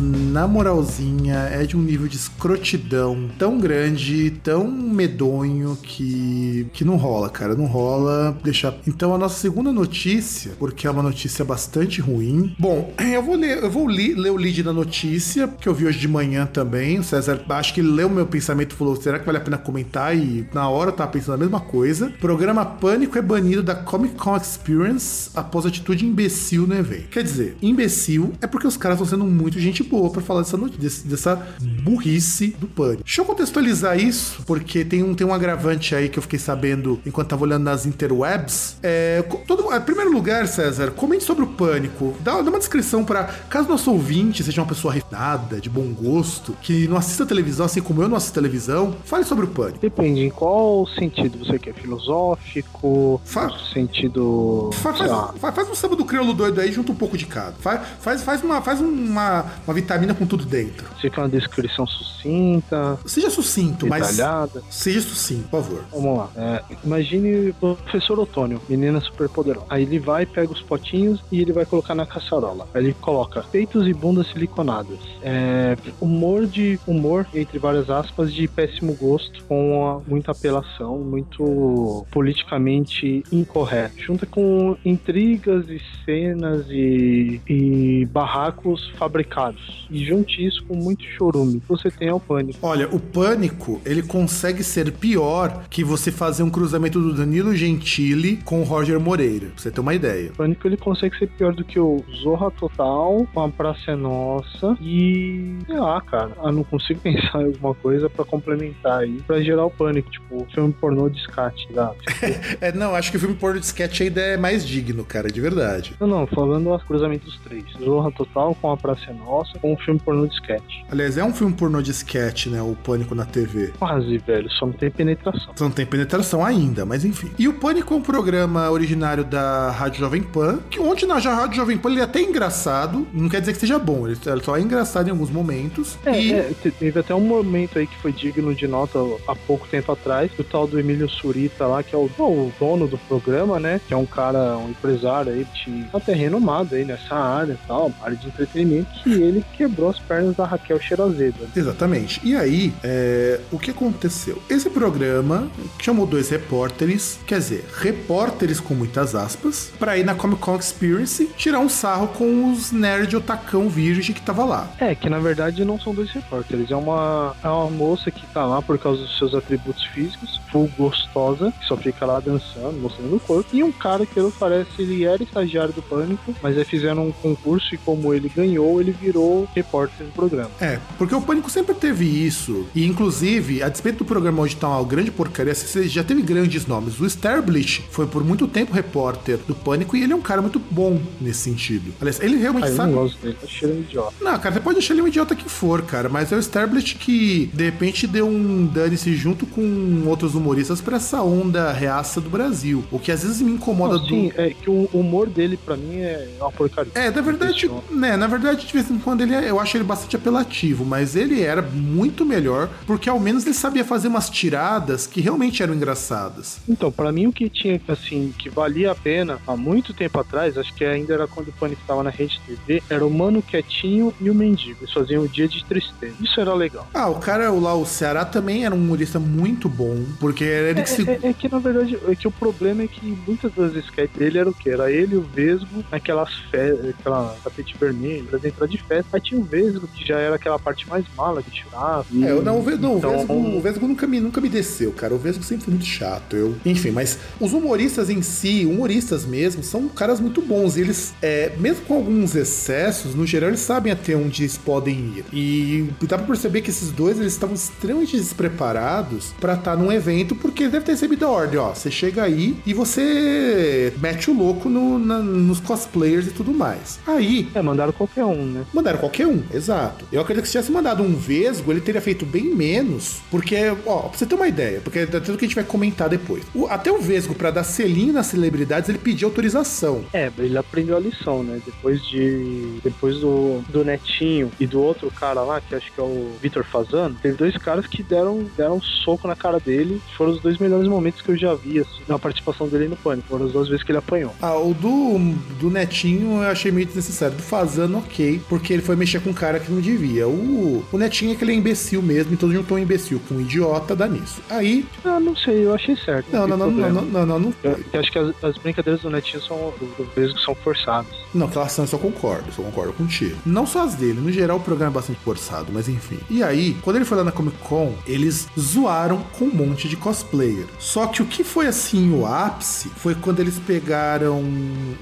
Na moralzinha, é de um nível de escrotidão tão grande, tão medonho que, que não rola, cara. Não rola. Deixar. Então, a nossa segunda notícia, porque é uma notícia bastante ruim. Bom, eu vou ler, eu vou li- ler o lead da notícia, que eu vi hoje de manhã também. O César, acho que leu meu pensamento e falou: será que vale a pena comentar? E na hora eu tava pensando a mesma coisa. Programa Pânico é banido da Comic Con Experience após atitude imbecil no evento. Quer dizer, imbecil é porque os caras estão sendo muito gente boa pra falar dessa, not- desse- dessa burrice do Pânico. Deixa eu contextualizar isso, porque tem um, tem um agravante aí que eu fiquei sabendo enquanto tava olhando nas interwebs. É, todo, em primeiro lugar, César, comente sobre o Pânico. Dá, dá uma descrição pra caso nosso ouvinte seja uma pessoa refinada, de bom gosto, que não assista televisão, assim como eu não assisto televisão, fale sobre o Pânico. Depende, em qual sentido você quer? Filosófico? Fa- sentido. Faz, sei faz, faz- faz um samba do crioulo doido aí, junta um pouco de cada. Faz, faz, faz, uma, faz uma, uma vitamina com tudo dentro. você quer uma descrição sucinta, Seja sucinto, mas detalhada? seja sucinto, por favor. Vamos lá. É, imagine o professor Otônio, menina super poderosa. Aí ele vai, pega os potinhos e ele vai colocar na caçarola. Aí ele coloca peitos e bundas siliconadas. É, humor de humor, entre várias aspas, de péssimo gosto, com muita apelação, muito politicamente incorreto. Junta com intrigas e cenas e, e barracos fabricados. E junte isso com muito chorume. Você tem o pânico. Olha, o pânico, ele consegue ser pior que você fazer um cruzamento do Danilo Gentili com o Roger Moreira. Pra você ter uma ideia. O pânico ele consegue ser pior do que o Zorra Total, com a Praça é Nossa e. sei lá, cara. Eu não consigo pensar em alguma coisa pra complementar aí, pra gerar o pânico. Tipo, filme pornô de scat, tá? É, não, acho que o filme porno de sketch ainda é mais digno, cara, de verdade. Não, não, falando o cruzamento dos três. Zorra Total com a Praça é Nossa, com o filme pornô de sketch. Aliás, é um filme pornô de sketch, né? O Pânico na TV. Quase, velho, só não tem penetração. Não tem penetração ainda, mas enfim. E o Pânico é um programa originário da Rádio Jovem Pan, que onde na Rádio Jovem Pan ele é até engraçado, não quer dizer que seja bom, ele só é engraçado em alguns momentos. É, e é, te- teve até um momento aí que foi digno de nota há pouco tempo atrás, o tal do Emílio Surita lá, que é o, o dono do programa, né? Que é um cara, um empresário aí, de, até renomado aí nessa área e tal, área de entretenimento, que ele quebrou as pernas da Raquel Cheirozeda. Exatamente. E aí, é, o que aconteceu? Esse programa chamou dois repórteres, quer dizer, repórteres com muitas aspas, pra ir na Comic Con Experience tirar um sarro com os nerd otacão virgem que tava lá. É, que na verdade não são dois repórteres, é uma, é uma moça que tá lá por causa dos seus atributos físicos, full gostosa, que só fica lá dançando, mostrando o corpo, e um cara que ele parece, ele era estagiário do Pânico, mas aí fizeram um concurso e como ele ganhou, ele virou repórter do programa. É, porque o Pânico sempre teve isso. E, inclusive, a despeito do programa hoje tá uma grande porcaria, você já teve grandes nomes. O Starblish foi por muito tempo repórter do Pânico e ele é um cara muito bom nesse sentido. Aliás, ele realmente Ah, eu sabe. não gosto dele, tá cheirando idiota. Não, cara, você pode achar ele um idiota que for, cara, mas é o Starblish que de repente deu um dane-se junto com outros humoristas pra essa onda reaça do Brasil. O que às vezes me incomoda Não, do. sim, é que o humor dele pra mim é uma porcaria. É, na verdade, né, na verdade, de vez em quando ele é- eu acho ele bastante apelativo, mas ele era muito melhor, porque ao menos ele sabia fazer umas tiradas que realmente eram engraçadas. Então, pra mim o que tinha, assim, que valia a pena há muito tempo atrás, acho que ainda era quando o Pânico tava na Rede TV, era o Mano Quietinho e o Mendigo. Eles faziam o Dia de Tristeza. Isso era legal. Ah, o cara o lá, o Ceará também era um humorista muito bom, porque era ele que se. É, é que na verdade, é que o problema é que muitas das sketches dele era o quê? Era ele o Vesgo naquelas festas, aquela tapete vermelho, pra entrar de Aí tinha o Vesgo, que já era aquela parte mais mala que tirava. e- É, eu não, o não, o Então, Vesgo, o Vesgo nunca, me, nunca me desceu, cara. O Vesgo sempre foi muito chato. Eu, enfim, mas os humoristas em si, humoristas mesmo, são caras muito bons. E eles, é, mesmo com alguns excessos, no geral, eles sabem até onde eles podem ir. E dá pra perceber que esses dois eles estavam extremamente despreparados pra estar num evento, porque devem ter recebido a ordem, ó. Você chega aí e você mete o louco no- na- nos cosplayers e tudo mais. Aí, É, mandaram qualquer um, né? Mandaram qualquer um, exato. Eu acredito que se tivesse mandado um Vesgo, ele teria feito bem menos, porque, ó, pra você ter uma ideia, porque é tudo que a gente vai comentar depois. O- até o Vesgo, pra dar selinho nas celebridades, ele pediu autorização. É, ele aprendeu a lição, né? Depois de. Depois do, do Netinho e do outro cara lá, que acho que é o Vitor Fazano, teve dois caras que deram, deram um soco na cara dele. Foram os dois melhores momentos que eu já vi, assim, na participação dele no Pânico. Foram as duas vezes que ele apanhou. Ah, o do, do Netinho eu achei meio desnecessário. Do Fazano, ok, porque ele foi mexer com um cara que não devia. O, o Netinho é que ele é imbecil mesmo, então juntou um imbecil com um idiota, dá nisso. Aí, Ah, não sei, eu achei certo. não, não, não, não, não, não, não, não Eu, eu acho que as, as brincadeiras do Netinho são. do, do são forçadas. Não, aquela ação eu só concordo, só concordo contigo. Não só as dele, no geral o programa é bastante forçado, mas enfim. E aí, quando ele foi lá na Comic Con, eles zoaram com um monte de cosplayer. Só que o que foi assim o ápice foi quando eles pegaram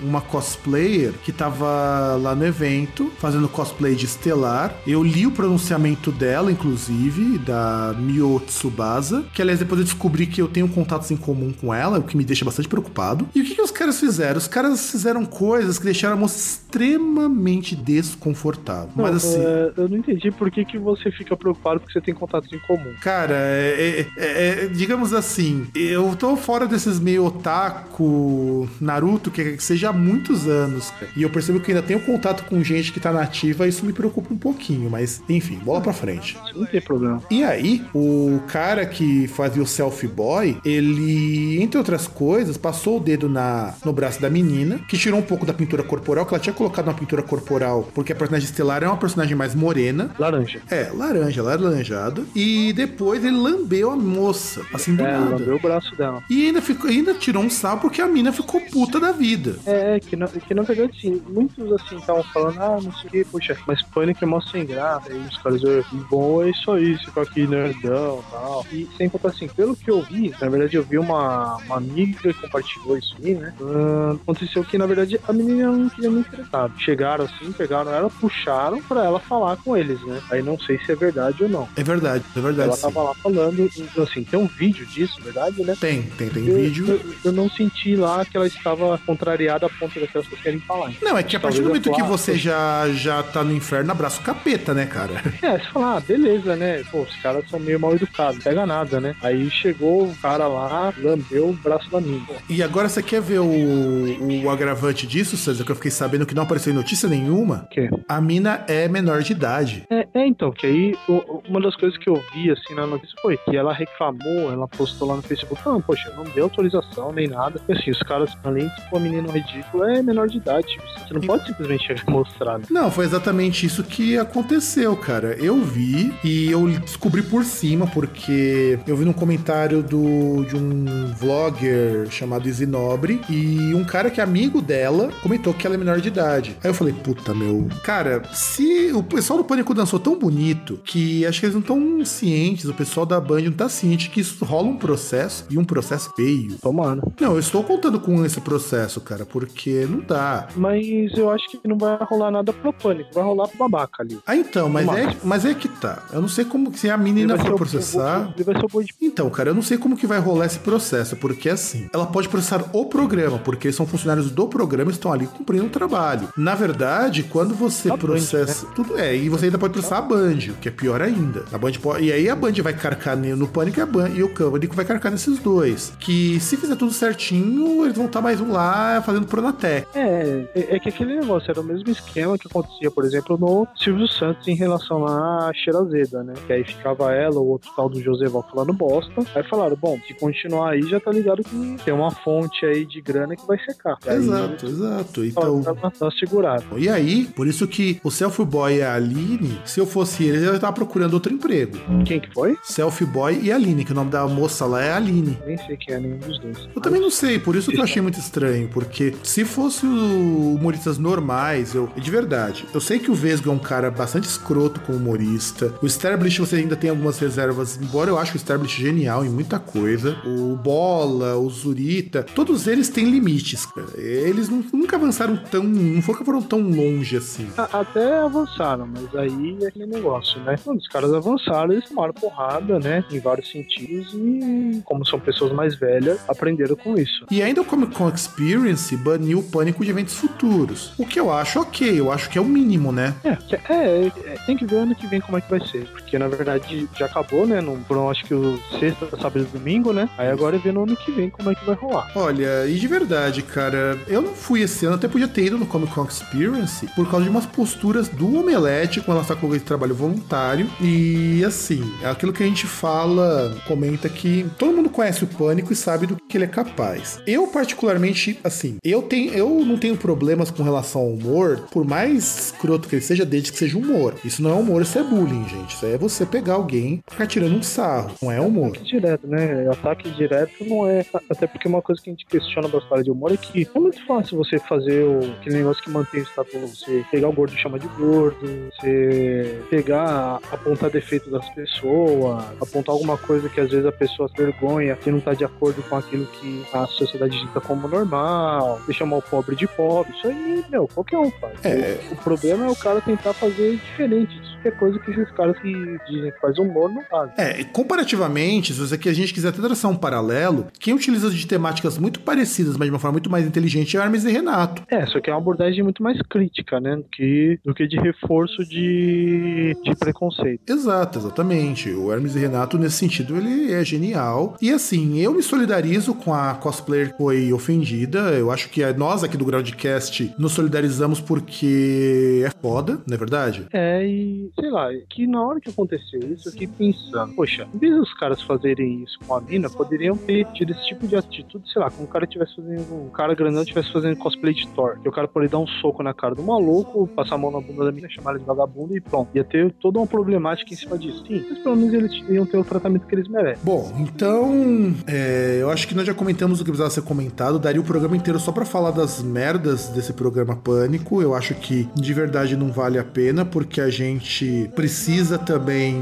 uma cosplayer que tava lá no evento, fazendo cosplay de Estelar. Eu li o pronunciamento dela, inclusive, da Mio Tsubasa, que aliás depois eu descobri que eu tenho contatos em comum com ela, o que me deixa bastante preocupado. E o que, que os caras fizeram? Os caras fizeram coisas que deixaram a moça extremamente desconfortável. Não, Mas assim. é, eu não entendi por que, que você fica preocupado porque você tem contatos em comum. Cara, é- é- é- é- digamos assim, eu tô fora desses meio otaku, Naruto, que, que seja há muitos anos. E eu percebo que ainda tenho contato com gente que tá nativa, isso me preocupa um pouquinho, mas enfim, bola pra frente. Não tem problema. E aí, o cara que fazia o selfie boy, ele, entre outras coisas, passou o dedo na, no braço da menina, que tirou um pouco da pintura corporal, que ela tinha colocado uma pintura corporal, porque a personagem estelar é uma personagem mais morena. Laranja. É, laranja, laranjada. E depois ele lambeu a moça, assim do É, nada. lambeu o braço dela. E ainda, ficou, ainda tirou um sal porque a mina ficou puta da vida. É, que na, que na verdade, sim, muitos assim estavam falando, ah, não sei o quê, poxa, mas Pânico é mó sem graça. Aí os caras, é, bom, é isso aí, fica aqui nerdão e tal. E sem contar assim, pelo que eu vi, na verdade eu vi uma, uma amiga que compartilhou isso aí, né? Ah, aconteceu que, na verdade, a menina não queria nem interessado. Chegaram assim, pegaram ela, puxaram pra ela falar com eles, né? Aí não sei se é verdade ou não. É verdade, é verdade. Ela sim. tava lá falando, então, assim, tem um vídeo disso, verdade, né? Tem, tem, tem Eu, vídeo. eu, eu não senti lá que ela estava contrariada a ponto daquelas pessoas querem falar. Não, é que a partir do momento que você já, já tá no inferno, abraça o capeta, né, cara? É, você fala, ah, beleza, né? Pô, os caras são meio mal educados, não pega nada, né? Aí chegou o cara lá, lambeu o braço da mina. E agora você quer ver o, o agravante disso, César? Que eu fiquei sabendo que não apareceu em notícia nenhuma. O quê? A mina é menor de idade. É, é, então, que aí o- uma das coisas que eu vi assim na notícia foi que ela reclamou, ela postou lá no Facebook, falando, poxa, não deu autorização nem nada. E assim, os caras, além de pôr a menina ridículo, é menor de idade. tipo, Você não pode simplesmente chegar e mostrar, né? Não, foi exatamente isso que aconteceu, cara. Eu vi e eu descobri por cima, porque eu vi num comentário do, de um vlogger chamado Isinobre e um cara que é amigo dela comentou que ela é menor de idade. Aí eu falei, puta, meu. Cara, se o pessoal do Pânico dançou tão bonito que acho que eles não estão cientes, o pessoal da Band não tá ciente que isso rola um processo e um processo feio. Tomando. Não, eu estou contando com esse processo, cara, porque não dá. Mas eu acho que não vai rolar nada pro pânico, vai rolar pro babaca ali. Ah, então, mas é, mas é que tá. Eu não sei como que se a menina for o- processar. Ele vai ser o boi de Então, cara, eu não sei como que vai rolar esse processo, porque assim, ela pode processar o programa, porque são funcionários do programa e estão ali cumprindo um trabalho. Na verdade, quando você A Band, processa. Tudo é, e você ainda pode processar a Band, o que é pior ainda. A Band pode, e aí a Band vai carcar no Pânico e, a Band, e o Pânico vai carcar nesses dois. Que se fizer tudo certinho, eles vão estar mais um lá fazendo Pronatec. É, é, é que aquele negócio era o mesmo esquema que acontecia, por exemplo, no Silvio Santos em relação à Cheira Azeda, né? Que aí ficava ela, o outro tal do Joseval falando bosta. Aí falaram, bom, se continuar aí, já tá ligado que tem uma fonte aí de grana que vai secar. Aí, Exato, exato. Então... Dá uma segurada. E aí, por isso que o Selfie Boy e a Aline, se eu fosse eles, eu tava procurando outro emprego. Quem que foi? Selfie Boy e Aline, que o nome da moça lá é Aline. Nem sei quem é nenhum dos dois. Eu também não sei, por isso que eu achei muito estranho, porque se fosse o humoristas normais, eu de verdade, eu sei que o Vesgo é um cara bastante escroto como humorista. O Starblish você ainda tem algumas reservas, embora eu acho o Starblish genial em muita coisa. O Bola, o Zurita, todos eles têm limites, cara. Eles nu- nunca avançaram tão, não foram foram tão longe assim. Até avançaram, mas aí é aquele negócio, né? Quando os caras avançaram, eles tomaram porrada, né? Em vários sentidos e, como são pessoas mais velhas, aprenderam com isso. E ainda o Comic Con Experience baniu o pânico de eventos futuros. O que eu acho ok, eu acho que é o mínimo, né? É, é, é, tem que ver ano que vem como é que vai ser. Porque na verdade já acabou, né? Não foram acho que o sexta, sábado e domingo, né? Aí agora é ver no ano que vem como é que vai rolar. Olha, e de verdade, cara, eu não fui esse ano, até podia ter ido no Comic Con Experience por causa de umas posturas do Omelete com relação a colocando de trabalho voluntário. E assim, é aquilo que a gente fala, comenta que todo mundo conhece o pânico e sabe do que ele é capaz. Eu, particularmente, assim, eu tenho, eu não tenho problemas com relação ao humor, por mais escroto que ele seja, desde que seja humor. Isso não é humor, isso é bullying, gente. Isso é você pegar alguém e ficar tirando um sarro. Não é humor. Ataque direto, né? Ataque direto não é. Até porque uma coisa que a gente questiona bastante de humor é que é muito fácil você fazer o, aquele negócio que mantém o status. Você pegar o gordo e chamar de gordo, você pegar, apontar defeito das pessoas, apontar alguma coisa que às vezes a pessoa se vergonha, que não tá de acordo com aquilo que a sociedade dita como normal, você chamar o pobre de pobre. Isso aí, meu, qualquer um faz. É. O, o problema é o cara tentar fazer diferente. Isso que é coisa que esses caras que dizem que faz humor não fazem. É, comparativamente, se você, que a gente quiser até traçar um paralelo, quem utiliza de temáticas muito parecidas, mas de uma forma muito mais inteligente, é Hermes e Renato. É, só que é uma abordagem muito mais crítica, né? Do que, do que de reforço de, de preconceito. Exato, exatamente. O Hermes e Renato, nesse sentido, ele é genial. E assim, eu me solidarizo com a cosplayer que foi ofendida. Eu acho que nós aqui do Groundcast nos solidarizamos porque é foda, não é verdade? É, e sei lá, que na hora que aconteceu isso, eu fiquei pensando, poxa, em vez dos caras fazerem isso com a mina, poderiam ter tido esse tipo de atitude, sei lá, como o cara tivesse fazendo, um cara grandão tivesse fazendo cosplay de Thor, que o cara poderia dar um soco na cara do maluco, passar a mão na bunda da mina, chamar ela de vagabundo e pronto. Ia ter toda uma problemática em cima disso. Sim, mas pelo menos eles iam ter o tratamento que eles merecem. Bom, então, é, eu acho que nós já comentamos o que precisava ser comentado. Daria o programa inteiro só pra falar das merdas desse programa Pânico. Eu acho que de verdade não vale a pena, porque a gente precisa também.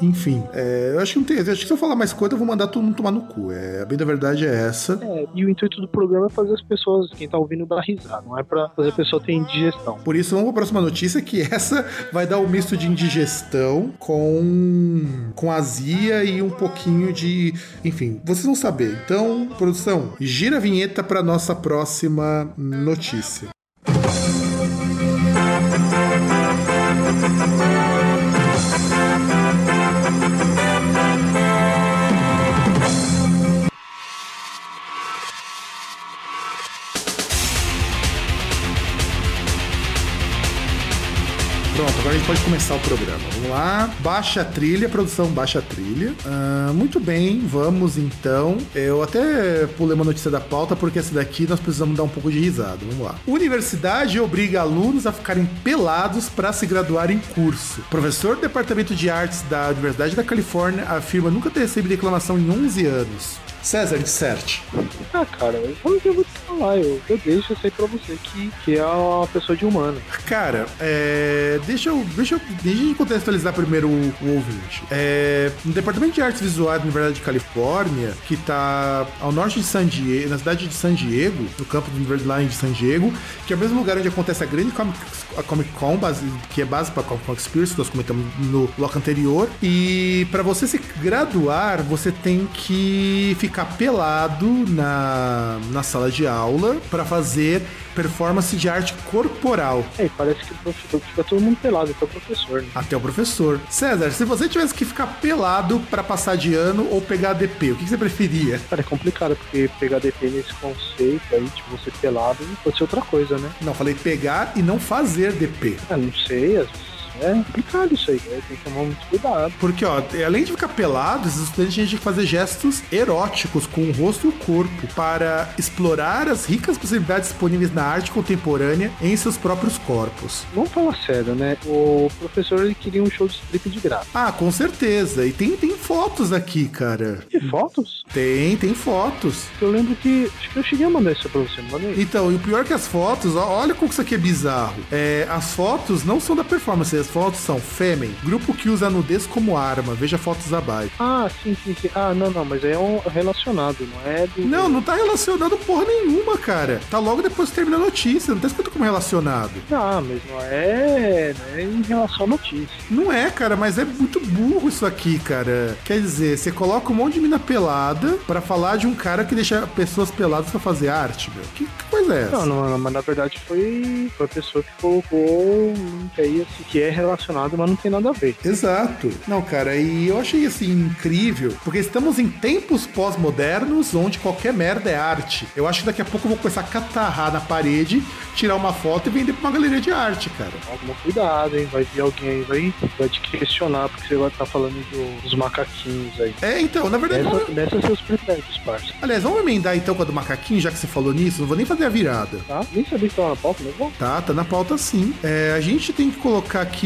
Enfim, é, eu acho que não tem. Acho que se eu falar mais coisa, eu vou mandar todo mundo tomar no cu. É, a bem da verdade é essa. É, e o intuito do programa é fazer as pessoas, quem tá ouvindo, dar risada, não é pra fazer a pessoa ter indigestão. Por isso, vamos pra próxima notícia, que essa vai dar um misto de indigestão com, com azia e um pouquinho de. Enfim, vocês vão saber. Então, produção, gira a vinheta pra nossa próxima notícia. Pode começar o programa. Vamos lá. Baixa trilha, produção baixa trilha. Ah, muito bem, vamos então. Eu até pulei uma notícia da pauta, porque essa daqui nós precisamos dar um pouco de risada. Vamos lá. Universidade obriga alunos a ficarem pelados para se graduar em curso. Professor do Departamento de Artes da Universidade da Califórnia afirma nunca ter recebido reclamação em 11 anos. César, disserte. Ah, cara, que eu vou te falar? Eu, eu deixo isso aí pra você, que, que é uma pessoa de humano. Cara, é, deixa eu deixa eu deixa eu contextualizar primeiro o, o ouvinte. É, no Departamento de Artes Visuais da Universidade de Califórnia, que tá ao norte de San Diego, na cidade de San Diego, no campo do Universidade de San Diego, que é o mesmo lugar onde acontece a grande Comic, a Comic Con, base, que é base para Comic Con Experience, que nós comentamos no bloco anterior. E para você se graduar, você tem que ficar pelado na, na sala de aula para fazer performance de arte corporal. É, e parece que o professor fica todo mundo pelado, até o professor, né? Até o professor. César, se você tivesse que ficar pelado para passar de ano ou pegar DP, o que que você preferia? Cara, é complicado, porque pegar DP nesse conceito aí, tipo, você pelado, pode ser outra coisa, né? Não, falei pegar e não fazer DP. Ah, não sei, às vezes é complicado isso aí, né? Tem que tomar muito cuidado. Porque, ó, além de ficar pelado, esses estudantes tinham que fazer gestos eróticos com o rosto e o corpo para explorar as ricas possibilidades disponíveis na arte contemporânea em seus próprios corpos. Vamos falar sério, né? O professor ele queria um show de strip de graça. Ah, com certeza. E tem, tem fotos aqui, cara. E fotos? Tem, tem fotos. Eu lembro que. Acho que eu cheguei a mandar isso pra você, não mandei? Então, e o pior é que as fotos, ó, olha como isso aqui é bizarro. É, as fotos não são da performance, as fotos são Fêmen, grupo que usa nudez como arma. Veja fotos abaixo. Ah, sim, sim, sim. Ah, não, não, mas é um relacionado, não é do. Não, não tá relacionado porra nenhuma, cara. Tá logo depois que termina a notícia, não tá escrito como relacionado. Ah, mas não é, não é em relação à notícia. Não é, cara, mas é muito burro isso aqui, cara. Quer dizer, você coloca um monte de mina pelada pra falar de um cara que deixa pessoas peladas pra fazer arte, meu. Que, que coisa é essa? Não, não, não, mas na verdade foi, foi a pessoa que colocou um link aí assim, que é relacionado, mas não tem nada a ver. Exato. Não, cara, e eu achei assim incrível, porque estamos em tempos pós-modernos onde qualquer merda é arte. Eu acho que daqui a pouco eu vou começar a catarrar na parede, tirar uma foto e vender pra uma galeria de arte, cara. Toma cuidado, hein? Vai vir alguém aí, vai, vai te questionar, porque você vai estar falando do- dos macaquinhos aí. É, então, na verdade. Nessa, nessa seus pretéritos, parça. Aliás, vamos emendar então com a do macaquinho, já que você falou nisso, não vou nem fazer a virada. Tá? Nem sabia que tava na pauta, mas bom. Tá, tá na pauta sim. É, a gente tem que colocar aqui,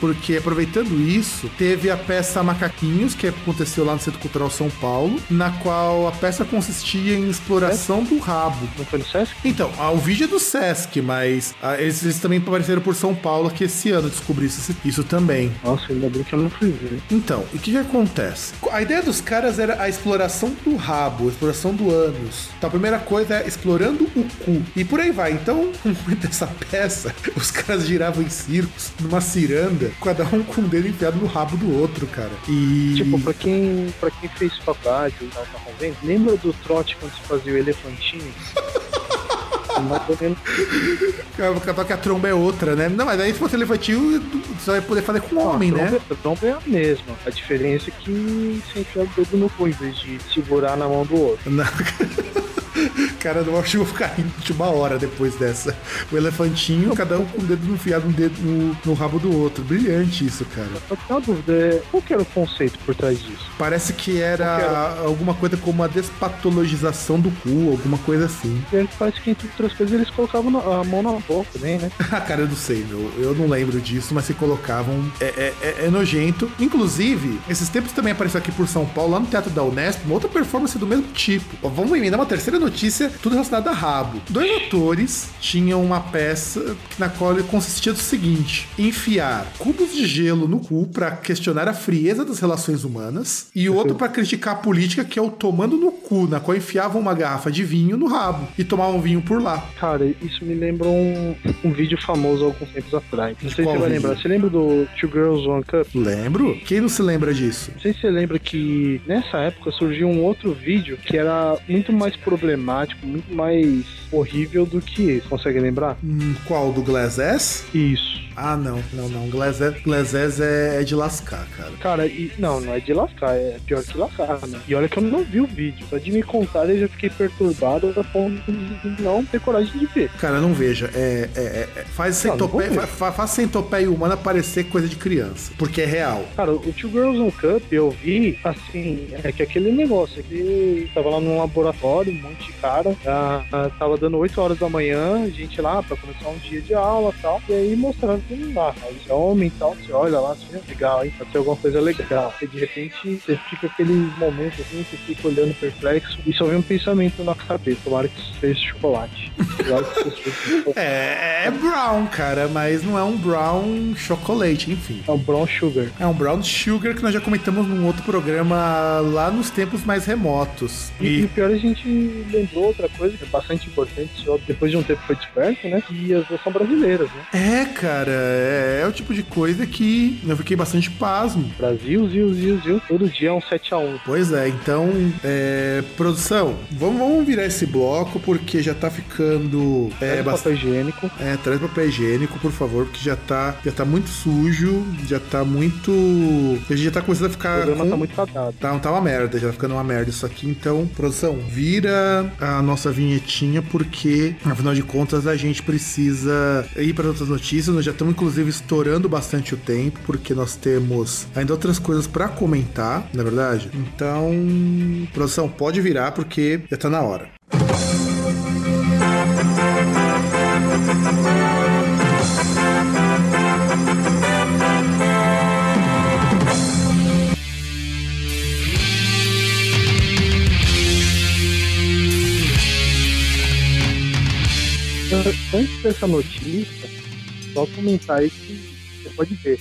porque aproveitando isso, teve a peça Macaquinhos, que aconteceu lá no Centro Cultural São Paulo, na qual a peça consistia em exploração do rabo. Não foi no Sesc? Então, ah, o vídeo é do Sesc, mas ah, eles, eles também apareceram por São Paulo, que esse ano descobri isso, isso também. Nossa, ainda bem que eu não fui ver. Então, o que, que acontece? A ideia dos caras era a exploração do rabo, a exploração do ânus. Então a primeira coisa é explorando o cu. E por aí vai. Então, momento dessa peça, os caras giravam em círculos, numa ciranda, cada um com o dedo enfiado no rabo do outro, cara. E. Tipo, pra quem, pra quem fez faculdade ou tá convento, lembra do trote quando se fazia o elefantinho? Só que a tromba é outra, né? Não, mas aí se fosse elefantinho, você vai poder fazer com homem, a né? tromba- A tromba é a mesma. A diferença é que você enfia o dedo no cu em vez de segurar na mão do outro. Não. Cara, eu acho que eu vou ficar rindo de uma hora depois dessa. O elefantinho, cada um com o dedo enfiado um dedo no, no rabo do outro. Brilhante isso, cara. Eu tenho uma dúvida, é, qual que era o conceito por trás disso? Parece que era alguma coisa como a despatologização do cu, alguma coisa assim. Ele parece que entre outras coisas eles colocavam a mão na boca também, né? Ah, cara, eu não sei, meu. Eu não lembro disso, mas se colocavam. É, é- é- é nojento. Inclusive, esses tempos também apareceu aqui por São Paulo, lá no Teatro da Unesp, uma outra performance do mesmo tipo. Ó, Vamos emendar uma terceira notícia, tudo relacionado a rabo. Dois atores tinham uma peça na qual consistia do seguinte: enfiar cubos de gelo no cu pra questionar a frieza das relações humanas, e outro pra criticar a política, que é o tomando no cu, na qual enfiavam uma garrafa de vinho no rabo e tomavam vinho por lá. Cara, isso me lembra um, um vídeo famoso alguns tempos atrás. Não De sei se você vai vídeo? lembrar. Você lembra do Two Girls One Cup? Lembro? Quem não se lembra disso? Não sei se você lembra que nessa época surgiu um outro vídeo que era muito mais problemático, muito mais horrível do que esse. Consegue lembrar? Hum, qual? Do Glass S? Isso. Ah, não, não, não. Glass S, Glass S é, é de lascar, cara. Cara, e, não, não é de lascar, é pior que lascar, né? E olha que eu não vi o vídeo. Só de me contar eu já fiquei perturbado a ponto de não ter coragem de ver. Cara, não veja. É, é- é- é- faz, Não, não centopeia, ver. fa, faz centopeia humana parecer coisa de criança. Porque é real. Cara, o Two Girls One Cup eu vi, assim, é que aquele negócio, que tava lá num laboratório, um monte de cara, ah, ah, tava dando 8 horas da manhã, gente lá pra começar um dia de aula e tal, e aí mostrando não dá. Aí você é homem e tal, você olha lá, assim, é legal, hein, pode ser alguma coisa legal. E de repente você fica aqueles momentos assim, você fica olhando perplexo e só vem um pensamento na cabeça, tomara que isso seja chocolate. É, é brown, cara, mas não é um brown chocolate, enfim. É um brown sugar. É um brown sugar que nós já comentamos num outro programa lá nos tempos mais remotos. E, e E o pior a gente lembrou outra coisa que é bastante importante, depois de um tempo foi desperto, né? E as duas são brasileiras, né? é, cara, é, é o tipo de coisa que eu fiquei bastante pasmo. Brasil, Zil, Zil, Zil, todo dia é um 7x1. Pois é, então, é, produção, vamos, vamos virar esse bloco porque já tá ficando é, É bastante. papel higiênico. É, traz papel higiênico, por favor, porque já tá, já tá muito sujo, já tá muito. A gente já tá começando a O ficar. programa com- tá muito cagado. Tá, tá uma merda, já tá ficando uma merda isso aqui. Então, produção, vira a nossa vinhetinha, porque, afinal de contas, a gente precisa ir para outras notícias. Nós já estamos, inclusive, estourando bastante o tempo, porque nós temos ainda outras coisas para comentar, na é verdade? Então, produção, pode virar, porque já tá na hora. Antes dessa notícia, só comentar aí que você pode ver.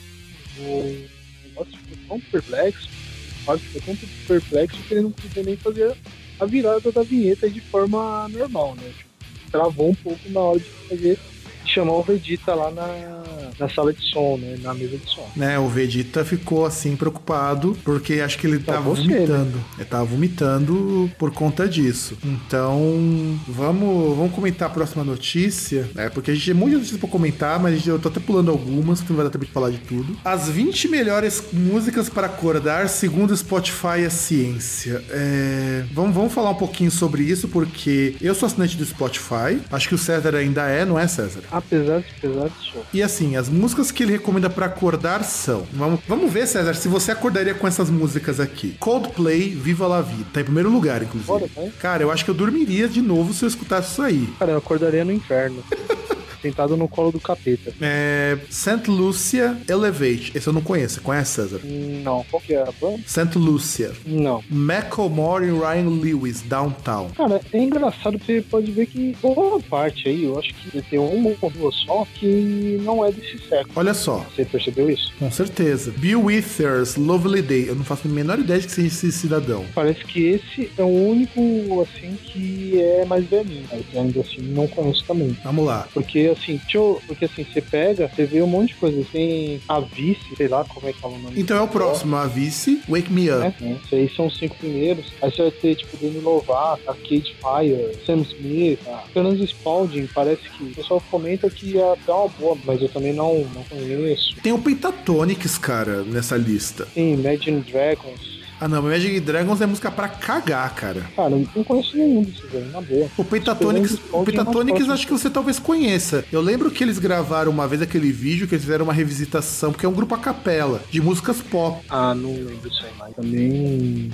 O negócio ficou tão perplexo, o Fábio ficou tão perplexo que ele não podia nem fazer a virada da vinheta de forma normal, né? Tipo, travou um pouco na hora de fazer de chamar o Vegeta lá na, na sala de som, né? Na mesa de som. né, o Vegeta ficou assim preocupado, porque acho que ele Tá tava você, vomitando. Ele tava vomitando por conta disso. Então, vamos, vamos comentar a próxima notícia, né? Porque a gente tem muitas notícias pra comentar, mas eu tô até pulando algumas, porque não vai dar tempo de falar de tudo. As 20 melhores músicas para acordar, segundo o Spotify a ciência. É, Vamos, vamos falar um pouquinho sobre isso, porque eu sou assinante do Spotify. Acho que o César ainda é, não é, César? Apesar de pesar de som. E assim, as músicas que ele recomenda pra acordar são. Vamos, vamos ver, César, se você acordaria com essas músicas aqui. Coldplay, Viva la Vida. Tá em primeiro lugar, inclusive. Bora, vai. Cara, eu acho que eu dormiria de novo se eu escutasse isso aí. Cara, eu acordaria no inferno. Sentado no colo do capeta. É. St. Lucia Elevate. Esse eu não conheço. Você conhece, César? Não, qual que é a banda? St. Lucia. Não. Macklemore e Ryan Lewis, Downtown. Cara, é engraçado porque pode ver que boa parte aí, eu acho que tem uma ou duas só que não é desse século. Olha só, Você percebeu isso? com certeza. Bill Withers, Lovely Day. Eu não faço a menor ideia de que seja esse cidadão. Parece que esse é o único, assim, que é mais velhinho. Mas ainda assim, não conheço também. Vamos lá. Porque, assim, eu- porque assim, você pega, você vê um monte de coisa. Tem a Vice, sei lá como é que fala o nome. Então é o próximo, a Vice, Wake Me Up. né? Esses aí são os cinco primeiros. Aí você vai ter, tipo, Demi Lovato, Arcade Fire, Sam Smith, a Fernando Spalding. Parece que o pessoal comenta que é até uma boa, mas eu também não, não conheço. Tem o Pentatonix, cara, nessa lista. Tem Imagine Dragons. Ah, não, Magic Dragons é música pra cagar, cara. Cara, eu não conheço nenhum desses aí, na boa. O Pentatonics, o mais acho que você talvez conheça. Eu lembro que eles gravaram uma vez aquele vídeo que eles fizeram uma revisitação, porque é um grupo a capela, de músicas pop. Ah, não lembro isso aí, mas também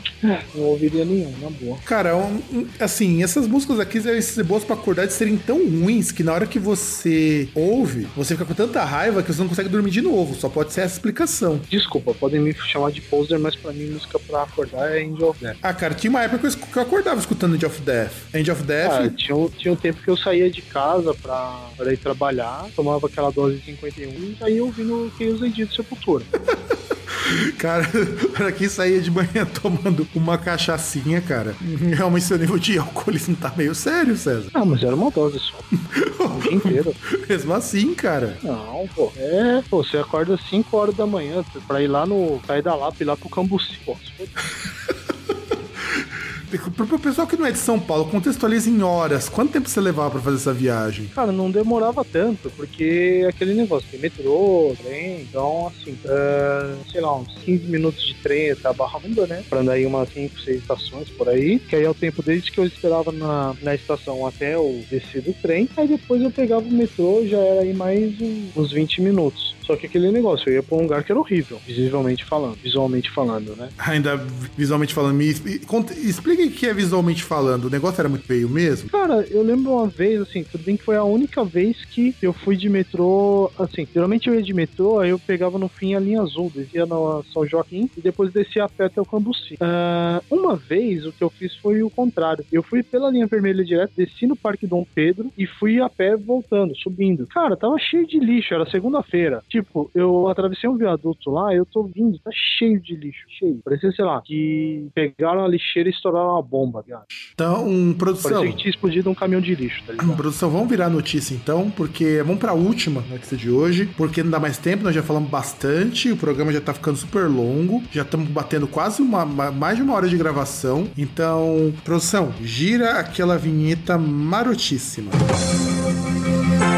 não ouviria nenhum, na boa. Cara, um- assim, essas músicas aqui devem ser boas pra acordar de serem tão ruins que na hora que você ouve, você fica com tanta raiva que você não consegue dormir de novo. Só pode ser essa explicação. Desculpa, podem me chamar de poser, mas pra mim música pra acordar é Angel of Death. Ah, cara, tinha uma época que eu acordava escutando End of Death. End of Death. Ah, tinha, um, tinha um tempo que eu saía de casa pra, pra ir trabalhar, tomava aquela dose de 51 e saía ouvindo quem usa de Sepultura. Cara, pra quem saía de manhã tomando uma cachaçinha, cara, realmente seu nível de alcoolismo tá meio sério, César. Ah, mas era uma dose só. O dia inteiro. Mesmo assim, cara. Não, pô. É, pô, você acorda 5 horas da manhã pra ir lá no. sair da Lapa e ir lá pro Cambuci. Pô, Pro pessoal que não é de São Paulo, contextualiza em horas. Quanto tempo você levava pra fazer essa viagem? Cara, não demorava tanto, porque aquele negócio, tem metrô, trem, então assim, é, sei lá, uns 15 minutos de trem até a Barra Funda, né? Pra andar aí umas 5, 6 estações por aí, que aí é o tempo desde que eu esperava na, na estação até eu descer do trem, aí depois eu pegava o metrô, já era aí mais um- uns 20 minutos. Só que aquele negócio, eu ia pra um lugar que era horrível, visivelmente falando, visualmente falando, né? Ainda visualmente falando, me me explica o que é visualmente falando. O negócio era muito feio mesmo? Cara, eu lembro uma vez, assim, tudo bem que foi a única vez que eu fui de metrô, assim, geralmente eu ia de metrô, aí eu pegava no fim a linha azul, descia na São Joaquim e depois descia a pé até o Cambuci. Ah, uma vez o que eu fiz foi o contrário. Eu fui pela linha vermelha direto, desci no Parque Dom Pedro e fui a pé voltando, subindo. Cara, tava cheio de lixo, era segunda-feira. Tipo, eu atravessei um viaduto lá, eu tô vindo, tá cheio de lixo, cheio. Parecia, sei lá, que pegaram a lixeira e estouraram uma bomba, cara. Então, um, produção. Parecia que tinha explodido um caminhão de lixo, tá ligado? Produção, vamos virar notícia então, porque vamos pra última notícia de hoje, porque não dá mais tempo, nós já falamos bastante, o programa já tá ficando super longo, já estamos batendo quase uma, ma- mais de uma hora de gravação. Então, produção, gira aquela vinheta marotíssima. E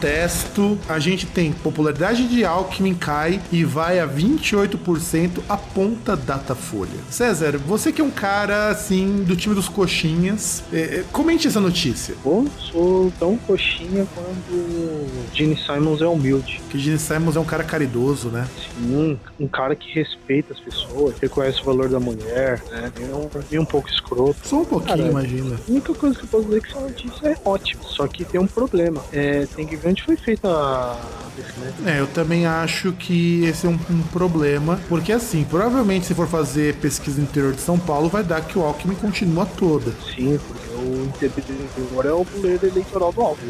protesto, a gente tem popularidade de Alckmin cai e vai a 28% a ponta Datafolha. César, você que é um cara, assim, do time dos coxinhas, é, é, comente essa notícia. Eu sou tão coxinha quando Gene Simons é humilde. Que Gene Simons é um cara caridoso, né? Sim, um cara que respeita as pessoas, reconhece o valor da mulher, né? E um, e um pouco escroto. Só um pouquinho, Cara, imagina. A única coisa que eu posso dizer é que essa notícia é ótima. Só que tem um problema. É, tem que ver foi feita a. Né? É, eu também acho que esse é um, um problema, porque assim, provavelmente se for fazer pesquisa no interior de São Paulo, vai dar que o Alckmin continua toda. Sim, porque o interior é o poder eleitoral do alto.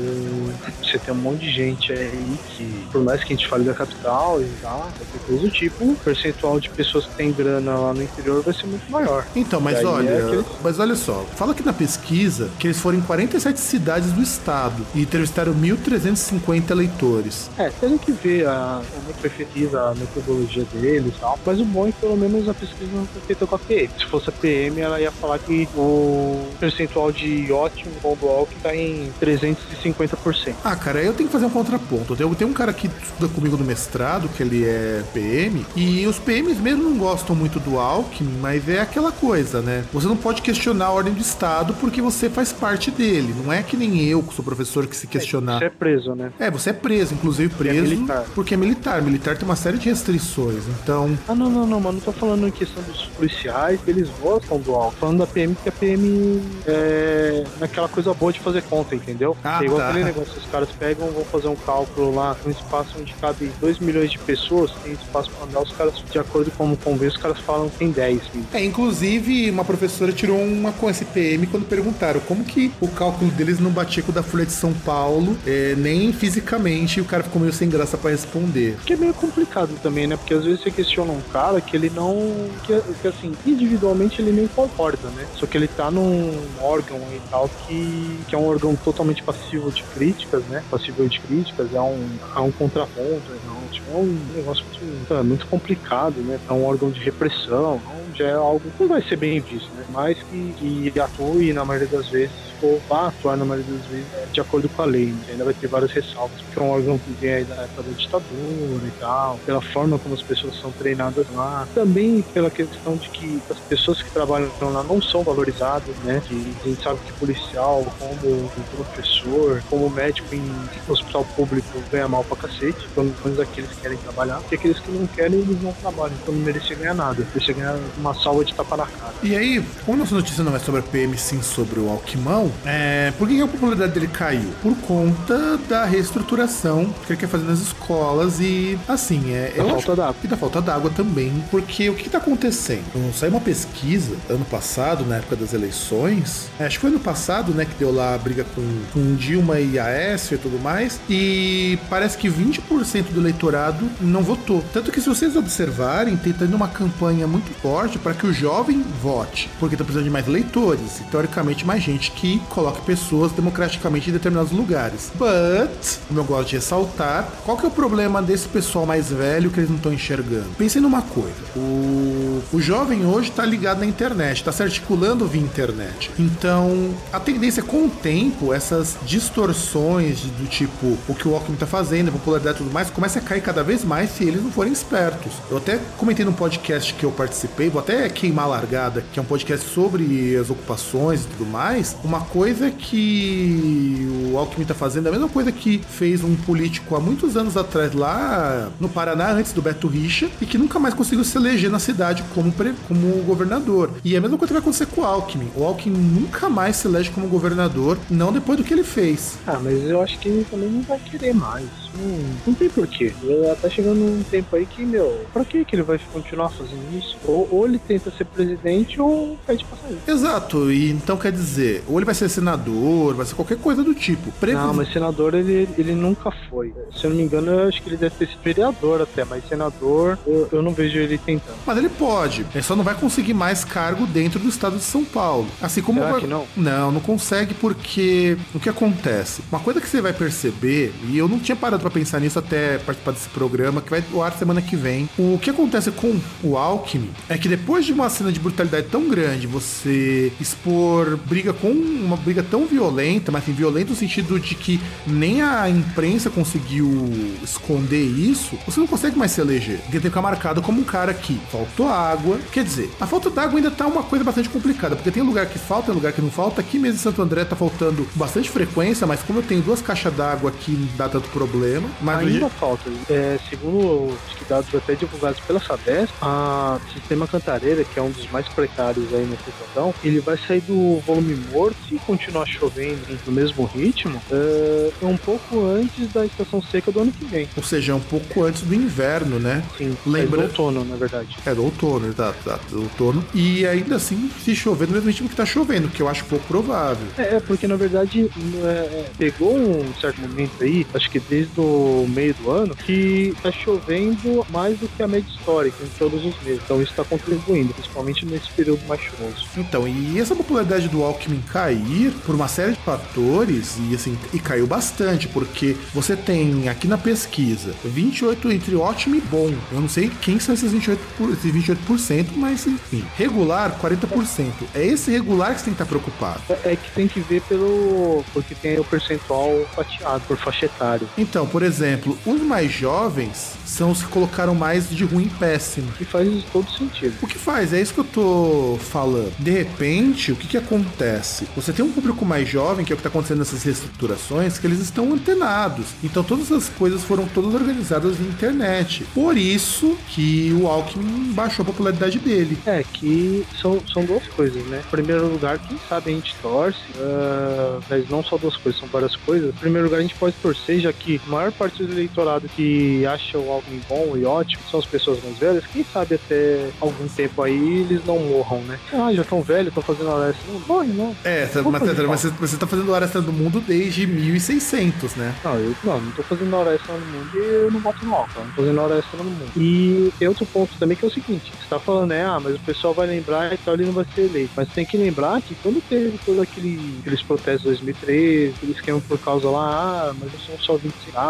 Você tem um monte de gente aí que, por mais que a gente fale da capital e tal, qualquer coisa do tipo, o percentual de pessoas que tem grana lá no interior vai ser muito maior. Então, mas aí olha, é aquele- mas olha só, fala aqui na pesquisa que eles foram em 47 cidades do estado e entrevistaram 1.350 eleitores. É, tem que ver a, como é que foi feita a metodologia deles e tal. Mas o bom é que pelo menos a pesquisa não foi feita com a PM. Se fosse a PM, ela ia falar que o percentual de ótimo bom do Alckmin tá em 350%. Ah, cara, eu tenho que fazer um contraponto. Eu tenho um cara que estuda comigo no mestrado, que ele é PM, e os PMs mesmo não gostam muito do Alckmin, mas é aquela coisa, né? Você não pode questionar a ordem do Estado porque você faz parte dele. Não é que nem eu, que sou professor, que se questionar. Você é preso, né? É, você é preso, inclusive preso militar. porque é militar. Militar tem uma série de restrições. Então, Ah, não, não, não, mas não tô falando em questão dos policiais, que eles gostam do Alckmin. Falando da PM, que a PM é, é, naquela coisa boa de fazer conta, entendeu? Ah, é igual tá. aquele negócio, os caras pegam, vão fazer um cálculo lá, um espaço onde cabe 2 milhões de pessoas, tem espaço pra andar, os caras, de acordo com como convém, os caras falam que tem 10 mil. É, inclusive, uma professora tirou uma com esse PM quando perguntaram como que o cálculo deles não batia com o da Folha de São Paulo, é, nem fisicamente, e o cara ficou meio sem graça pra responder. Que é meio complicado também, né? Porque às vezes você questiona um cara que ele não. que, que, assim, individualmente ele nem concorda, né? Só que ele tá num órgão e tal que, que é um órgão totalmente passivo de críticas, né? Passível de críticas, é um, é um contraponto, não, tipo, é um negócio muito, é, muito complicado, né? É um órgão de repressão, já é algo que não vai ser bem visto, né? Mas que, que atue na maioria das vezes ou vá atuar na maioria das vezes de acordo com a lei. Ainda vai ter várias ressalvas, porque é um órgão que vem da época da ditadura e tal, pela forma como as pessoas são treinadas lá, também pela questão de que as pessoas que trabalham lá não são valorizadas, né? A gente sabe que policial, como professor, como médico em hospital público ganha mal pra cacete, pelo menos aqueles que querem trabalhar, e aqueles que não querem, eles não trabalham, então não merecem ganhar nada, merecem ganhar uma salva de tapa na cara. E aí, como nossa notícia não é sobre a PM, sim sobre o Alquimão, é, por que a popularidade dele caiu? Por conta da reestruturação que ele quer fazer nas escolas e, assim, é... Da falta d'água. E da falta d'água também, porque o que está acontecendo? Então, Saiu uma pesquisa ano passado, na época das eleições, é, acho que foi ano passado, né, que deu lá a briga com, com Dilma e Aécio e tudo mais, e parece que 20% do eleitorado não votou. Tanto que se vocês observarem, tem tendo uma campanha muito forte para que o jovem vote, porque tá precisando de mais leitores e, teoricamente, mais gente que coloque pessoas democraticamente em determinados lugares. But, como eu gosto de ressaltar, qual que é o problema desse pessoal mais velho que eles não estão enxergando? Pensem numa coisa, o, o jovem hoje está ligado na internet, está se articulando via internet. Então, a tendência com o tempo, essas distorções do tipo o que o Alckmin tá fazendo, a popularidade e tudo mais, começa a cair cada vez mais se eles não forem espertos. Eu até comentei num podcast que eu participei, vou até queimar a largada, que é um podcast sobre as ocupações e tudo mais. Uma coisa que o Alckmin tá fazendo é a mesma coisa que fez um político há muitos anos atrás lá no Paraná, antes do Beto Richa, e que nunca mais conseguiu se eleger na cidade como, pre- como governador. E é a mesma coisa que vai acontecer com o Alckmin. O Alckmin nunca mais se elege como governador, não depois do que ele fez. Ah, mas eu acho que ele também não vai querer mais. Não, não tem porquê. Já Tá chegando um tempo aí que, meu, pra que ele vai continuar fazendo isso? Ou, ou ele tenta ser presidente ou pede pra sair. Exato, e então quer dizer, ou ele vai ser senador, vai ser qualquer coisa do tipo. Previ- Não, mas senador ele, ele nunca foi. Se eu não me engano, eu acho que ele deve ter sido vereador até, mas senador eu, eu não vejo ele tentando. Mas ele pode. Ele só não vai conseguir mais cargo dentro do estado de São Paulo. Assim como. Será vai- que não? Não, não consegue porque o que acontece? Uma coisa que você vai perceber, e eu não tinha parado pra pensar nisso até participar desse programa, que vai ao ar semana que vem. O que acontece com o Alckmin é que depois de uma cena de brutalidade tão grande, você expor briga com uma briga tão violenta, mas assim, violenta no sentido de que nem a imprensa conseguiu esconder isso, você não consegue mais se eleger. Porque tem que ficar marcado como um cara que faltou água. Quer dizer, a falta d'água ainda tá uma coisa bastante complicada, porque tem lugar que falta, tem lugar que não falta. Aqui mesmo em Santo André tá faltando bastante frequência, mas como eu tenho duas caixas d'água aqui, não dá tanto problema. Mas Ainda falta. É, segundo os dados até divulgados pela Sabesp, a Sistema Cantareira, que é um dos mais precários aí nessa situação, ele vai sair do volume morto e continuar chovendo no mesmo ritmo é, um pouco antes da estação seca do ano que vem. ou seja, é um pouco antes do inverno, né? Sim, Lembra- é do outono, na verdade. É do outono, exato, exato, do outono. E ainda assim, se chover no mesmo ritmo que tá chovendo, que eu acho pouco provável. É, é, porque na verdade é, é, pegou um certo momento aí, acho que desde o meio do ano, que tá chovendo mais do que a média histórica em todos os meses. Então isso tá contribuindo, principalmente nesse período mais chuvoso. Então, e essa popularidade do Alckmin cair por uma série de fatores, e assim, e caiu bastante, porque você tem aqui na pesquisa 28 entre ótimo e bom. Eu não sei quem são esses 28%, por- esses 28% mas enfim. Regular, 40%. É esse regular que você tem que estar preocupado. É, é que tem que ver pelo. porque tem o percentual fatiado por faixa etária. Então, por exemplo, os mais jovens são os que colocaram mais de ruim em péssimo. E faz todo sentido. O que faz, é isso que eu tô falando. De repente, o que que acontece? Você tem um público mais jovem, que é o que tá acontecendo nessas reestruturações, que eles estão antenados. Então todas as coisas foram todas organizadas na internet. Por isso que o Alckmin baixou a popularidade dele. É, que são, são duas coisas, né? Em primeiro lugar, quem sabe a gente torce, ah, mas não só duas coisas, são várias coisas. Em primeiro lugar, a gente pode torcer, já que a maior parte do eleitorado que acha o Alckmin bom e ótimo são as pessoas mais velhas. Quem sabe até algum tempo aí eles não morram, né? Ah, já tão velho, estão fazendo hora extra. Não morre, não. É, Vou mas, mas você, você tá fazendo hora extra do mundo desde 1600, né? Não, eu não, não tô fazendo hora extra no mundo e eu não boto no álcool, não tô fazendo hora extra no mundo. E tem outro ponto também que é o seguinte, você tá falando, né, ah, mas o pessoal vai lembrar e tal, ele não vai ser eleito. Mas tem que lembrar que quando teve todo aquele, aqueles protestos de 2013, aquele esquema por causa lá, ah, mas não são só 20 centavos,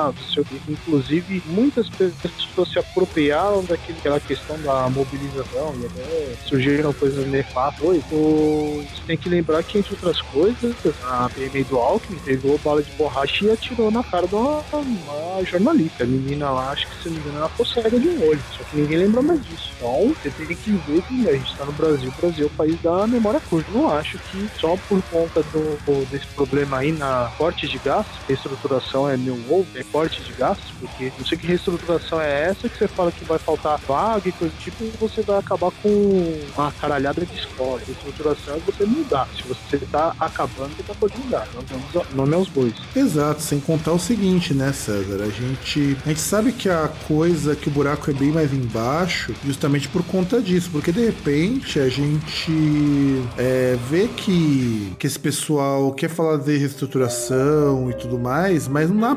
Inclusive, muitas pessoas se apropriaram daquela questão da mobilização e até surgiram coisas nefastas. Oi, o- você tem que lembrar que, entre outras coisas, a PM do Alckmin pegou bala de borracha e atirou na cara de uma, uma jornalista. A menina lá, acho que se não me engano, ela ficou cega de um olho. Só que ninguém lembra mais disso. Então, você tem que ver que a gente tá no Brasil. O Brasil é o país da memória curta. Não acho que só por conta do, desse problema aí na corte de gastos, reestruturação é meu ovo, é corte de gastos, porque não sei que reestruturação é essa que você fala que vai faltar vaga e coisa do tipo, e você vai acabar com uma caralhada de escola. Reestruturação é você mudar. Se você tá acabando, você tá podendo mudar. Não vamos nome aos bois. Exato, sem contar o seguinte, né, César? A gente, a gente sabe que a coisa, que o buraco é bem mais embaixo, justamente por conta disso, porque de repente a gente é, vê que, que esse pessoal quer falar de reestruturação e tudo mais, mas não há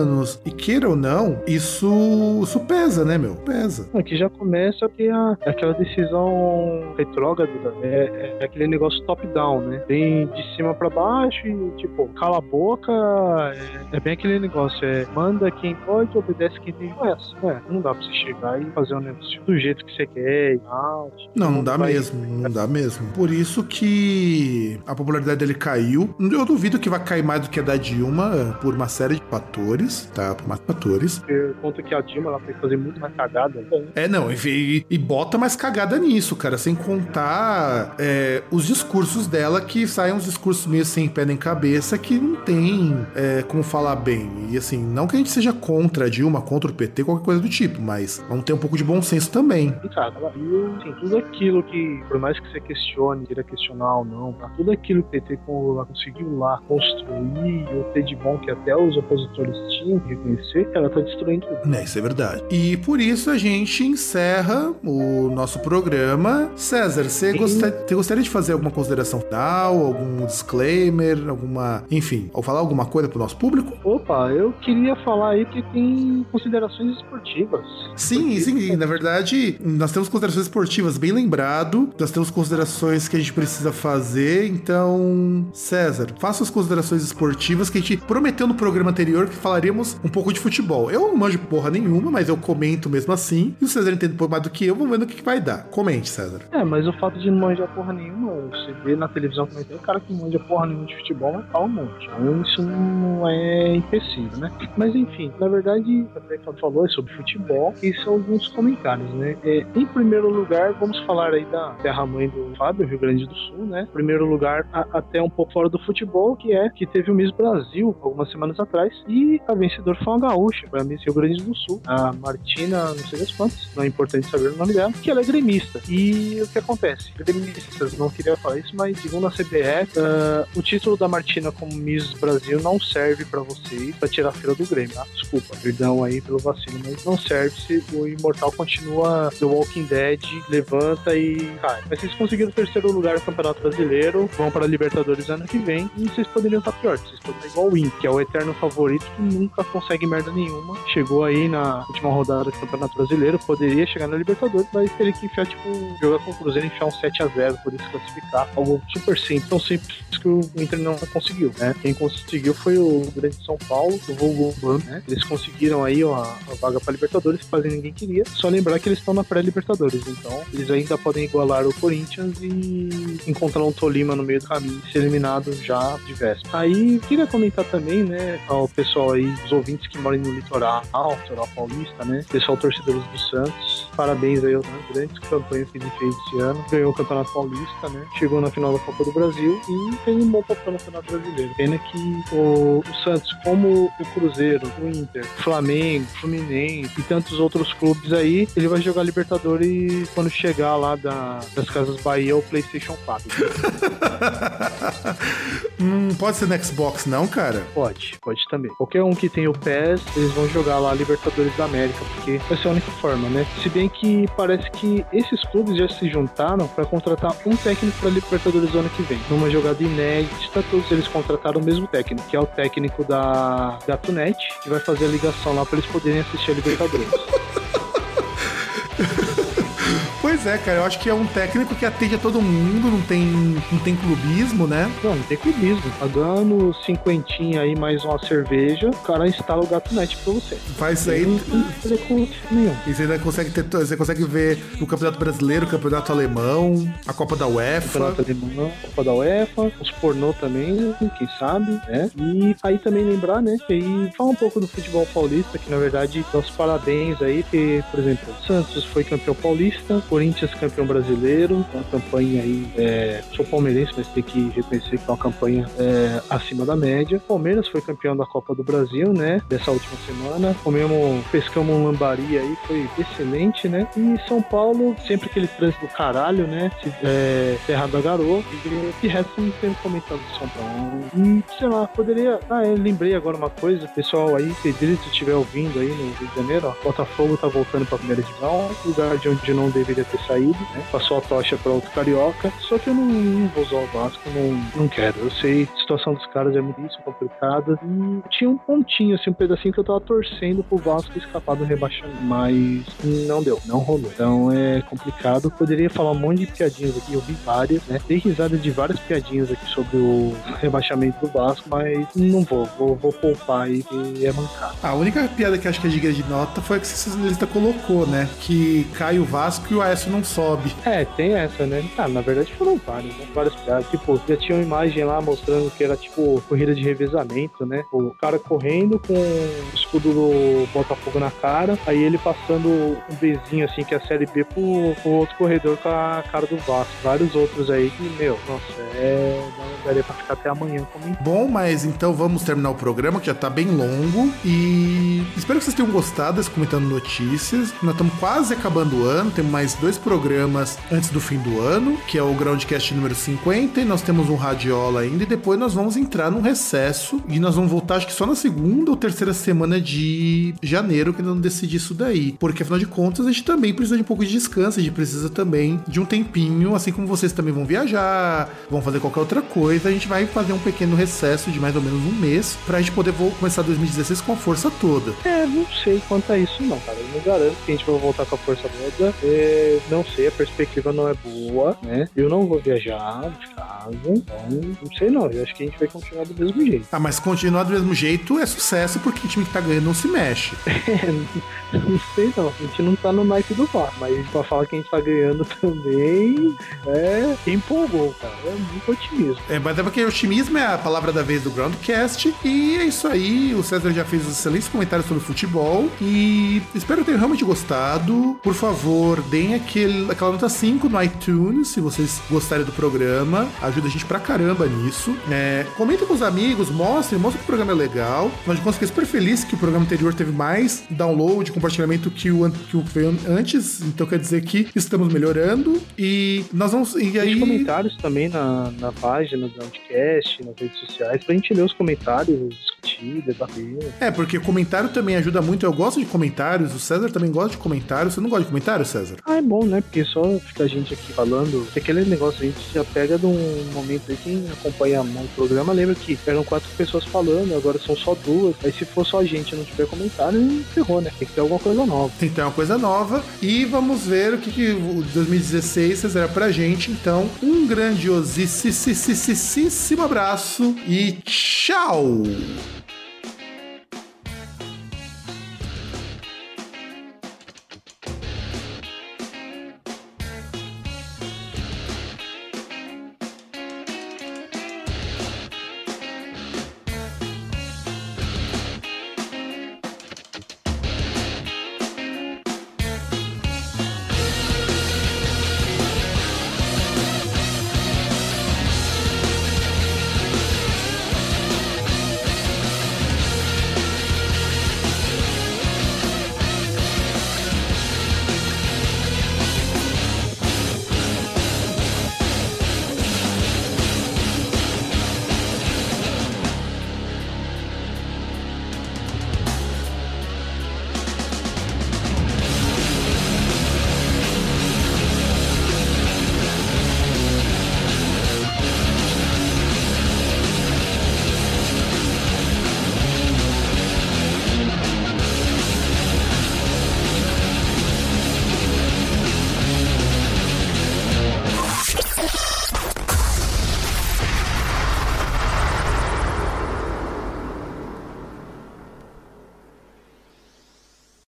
planos, e queira ou não, isso, isso pesa, né, meu? Pesa. Aqui já começa a ter a- aquela decisão retrógrada, é, é aquele negócio top-down, né? Vem de cima pra baixo e, tipo, cala a boca, é, é bem aquele negócio, é manda quem pode, obedece quem tem essa. É, não dá pra você chegar e fazer um negócio do jeito que você quer e tal. Não, não dá vai- mesmo, não dá mesmo. Por isso que a popularidade dele caiu. Eu duvido que vai cair mais do que a da Dilma por uma série de fatores, tá? Por mais fatores. Por conta que a Dilma ela foi fazer muito mais cagada. É, não, e, e bota mais cagada nisso, cara, sem contar é, os discursos dela, que saem uns discursos meio sem pé nem cabeça, que não tem é, como falar bem. E assim, não que a gente seja contra a Dilma, contra o PT, qualquer coisa do tipo, mas vamos ter um pouco de bom senso também. E, cara, ela viu assim, tudo aquilo que, por mais que você questione, queira questionar ou não, tá? tudo aquilo que o PT conseguiu lá construir ou ter de bom que até os opositores tinham que reconhecer, ela tá destruindo tudo. É, isso é verdade. E por isso a gente encerra o nosso programa. César, você Sim. gosta- você gostaria de fazer alguma consideração final, algum disclaimer, alguma. Enfim, ou falar alguma coisa pro nosso público? Opa, eu queria falar aí que tem considerações esportivas. Sim, sim, na verdade, nós temos considerações esportivas bem lembrado, nós temos considerações que a gente precisa fazer, então, César, faça as considerações esportivas que a gente prometeu no programa anterior que falaríamos um pouco de futebol. Eu não manjo porra nenhuma, mas eu comento mesmo assim, e o César entende pouco mais do que eu, vamos ver no que, que vai dar. Comente, César. É, mas o fato de não manjar porra nenhuma, você vê na televisão também tem cara que manja porra nenhuma de futebol, mas fala um monte. Então isso não é empecilho, né? Mas enfim, na verdade, até que falou é sobre futebol e são alguns comentários, né? É, em primeiro lugar, vamos falar aí da terra-mãe do Fábio, Rio Grande do Sul, né? Em primeiro lugar, a- até um pouco fora do futebol, que é que teve o Miss Brasil algumas semanas atrás e a vencedora foi uma gaúcha, a Miss Rio Grande do Sul, a Martina, não sei das quantas, não é importante saber o nome dela, que ela é gremista. E o que acontece? Gremistas, não queria falar isso, mas segundo a CBF, ah, o título da Martina como Miss Brasil não serve pra vocês pra tirar a fila do Grêmio, tá? Desculpa, perdão aí pelo vacilo, mas não serve se o Imortal continua The Walking Dead, levanta e cai. Mas vocês conseguiram o terceiro lugar no Campeonato Brasileiro, vão pra Libertadores ano que vem, e vocês poderiam estar pior, vocês poderiam estar igual o Win, que é o eterno favorito que nunca consegue merda nenhuma. Chegou aí na última rodada do Campeonato Brasileiro, poderia chegar na Libertadores, mas teria que enfiar, tipo, jogar com o Cruzeiro enfiar um 7x0, poder se classificar. Algo super simples, tão simples que o Inter não conseguiu, né? Quem conseguiu foi o Grande São Paulo, o Vulgo Ban, né? Eles conseguiram aí ó, a, vaga para Libertadores, quase ninguém queria. Só lembrar que eles estão na pré-Libertadores, então eles ainda podem igualar o Corinthians e encontrar um Tolima no meio do caminho ser eliminado já de véspera. Aí queria comentar também, né, ao pessoal aí, os ouvintes que moram no litoral, litoral paulista, né? Pessoal torcedores do Santos. parabéns aí aos grandes campanhas que ele fez esse ano. Ganhou o Campeonato Paulista, né? Chegou na final da Copa do Brasil e fez um bom papel no Campeonato Brasileiro. Pena que o, o Santos, como o Cruzeiro, o Inter, o Flamengo, o Fluminense e tantos outros clubes aí, ele vai jogar Libertadores quando chegar lá da, das Casas Bahia ou PlayStation 4. Hum, pode ser no Xbox, não, cara? Pode, pode também. Qualquer um que tem o PES, eles vão jogar lá Libertadores da América, porque essa é a única forma, né? Se bem que parece que esses clubes já se juntaram para contratar um técnico para Libertadores do ano que vem. Numa jogada inédita, todos eles contrataram o mesmo técnico, que é o técnico da Gatunet, que vai fazer a ligação lá para eles poderem assistir a Libertadores. Pois é, cara, eu acho que é um técnico que atende a todo mundo, não tem, não tem clubismo, né? Não, não tem clubismo. Pagando cinquentinha aí mais uma cerveja, o cara instala o Gatunet pra você. Faz isso aí. Não nenhum. E você ainda consegue ter, você consegue ver o Campeonato Brasileiro, o Campeonato Alemão, a Copa da UEFA. Campeonato Alemão, Copa da UEFA, os pornô também, quem sabe, né? E aí também lembrar, né? E falar um pouco do futebol paulista, que na verdade dá os parabéns aí, que, por exemplo, o Santos foi campeão paulista, Corinthians campeão brasileiro, uma campanha aí, é, sou palmeirense, mas tem que reconhecer que é uma campanha é, acima da média. Palmeiras foi campeão da Copa do Brasil, né? Dessa última semana. Comemos, pescamos um lambari aí, foi excelente, né? E São Paulo, sempre aquele trânsito do caralho, né? Se- É, Serra da Garoa. E de resto, não tem comentado de São Paulo. E, sei lá, poderia. Ah, eu lembrei agora uma coisa, pessoal aí, Pedrito, se estiver ouvindo aí no Rio de Janeiro, ó, Botafogo tá voltando pra primeira divisão, lugar de onde não deveria ter saído, né? Passou a tocha pra outro carioca. Só que eu não, não vou usar o Vasco, não, não quero. Eu sei, a situação dos caras é muito complicada. E tinha um pontinho, assim, um pedacinho que eu tava torcendo pro Vasco escapar do rebaixamento. Mas não deu, não rolou. Então é complicado. Poderia falar um monte de piadinhas aqui, eu vi várias, né? Dei risada de várias piadinhas aqui sobre o rebaixamento do Vasco, mas não vou, vou, vou poupar aí que é mancado. A única piada que acho que é digna de nota foi a que essa lista colocou, né? Que cai o Vasco e o Aécio não sobe. É, tem essa, né? Ah, na verdade foram várias, né? Várias piadas. Tipo, já tinha uma imagem lá mostrando que era tipo corrida de revezamento, né? O cara correndo com o escudo do Botafogo na cara, aí ele passando um Bzinho assim, que é a série B pro, pro outro corredor com a cara do Vasco. Vários outros aí que, meu, nossa, é. daria pra ficar até amanhã comentando. Bom, mas então vamos terminar o programa, que já tá bem longo. E espero que vocês tenham gostado desse comentando notícias. Nós estamos quase acabando o ano, temos mais dois programas antes do fim do ano, que é o Groundcast número 50, e nós temos um Radiola ainda, e depois nós vamos entrar num recesso, e nós vamos voltar, acho que só na segunda ou terceira semana de janeiro, que nós vamos decidir isso daí. Porque afinal de contas, a gente também precisa de um pouco de descanso, a gente precisa também de um tempinho, assim como vocês também vão viajar, vão fazer qualquer outra coisa, a gente vai fazer um pequeno recesso de mais ou menos um mês, pra gente poder começar 2016 com a força toda. É, não sei quanto a isso não, cara. Eu não garanto que a gente vai voltar com a força toda. É, não sei, a perspectiva não é boa, né? Eu não vou viajar de casa, então não sei não. Eu acho que a gente vai continuar do mesmo jeito. Ah, mas continuar do mesmo jeito é sucesso, porque o time que tá ganhando não se mexe. não sei não. A gente não tá no naipe do VAR, mas pra falar que a gente tá ganhando também, é, empolgou, cara. É muito otimismo. É, mas é porque otimismo é a palavra da vez do Groundcast. E é isso aí. O César já fez os excelentes comentários sobre futebol. E espero ter realmente gostado. Por favor, deem aquele, aquela nota 5 no iTunes, se vocês gostarem do programa. Ajuda a gente pra caramba nisso. É, comentem com os amigos, mostrem, mostrem que o programa é legal. Nós de conta, fiquei super feliz que o programa anterior teve mais download, compartilhamento que o, que o veio antes. Então quer dizer que estamos melhorando. E nós vamos. E Tem aí. comentários também na, na página do Groundcast, nas redes sociais, pra gente ler os comentários, discutir, debater. É, porque comentário também ajuda muito. Eu gosto de comentários, o César também gosta de comentários. Você não gosta de comentário, César? Ah, é bom, né? Porque só fica a gente aqui falando. Aquele negócio a gente já pega de um momento aí, quem acompanha o programa lembra que eram quatro pessoas falando, agora são só duas. Aí se for só a gente e não tiver comentário, ferrou, né? Tem que ter alguma coisa nova. Tem que ter uma coisa nova. E vamos ver o que, que o 2016 reserva pra gente. Então, um grandiosíssimo abraço e tchau!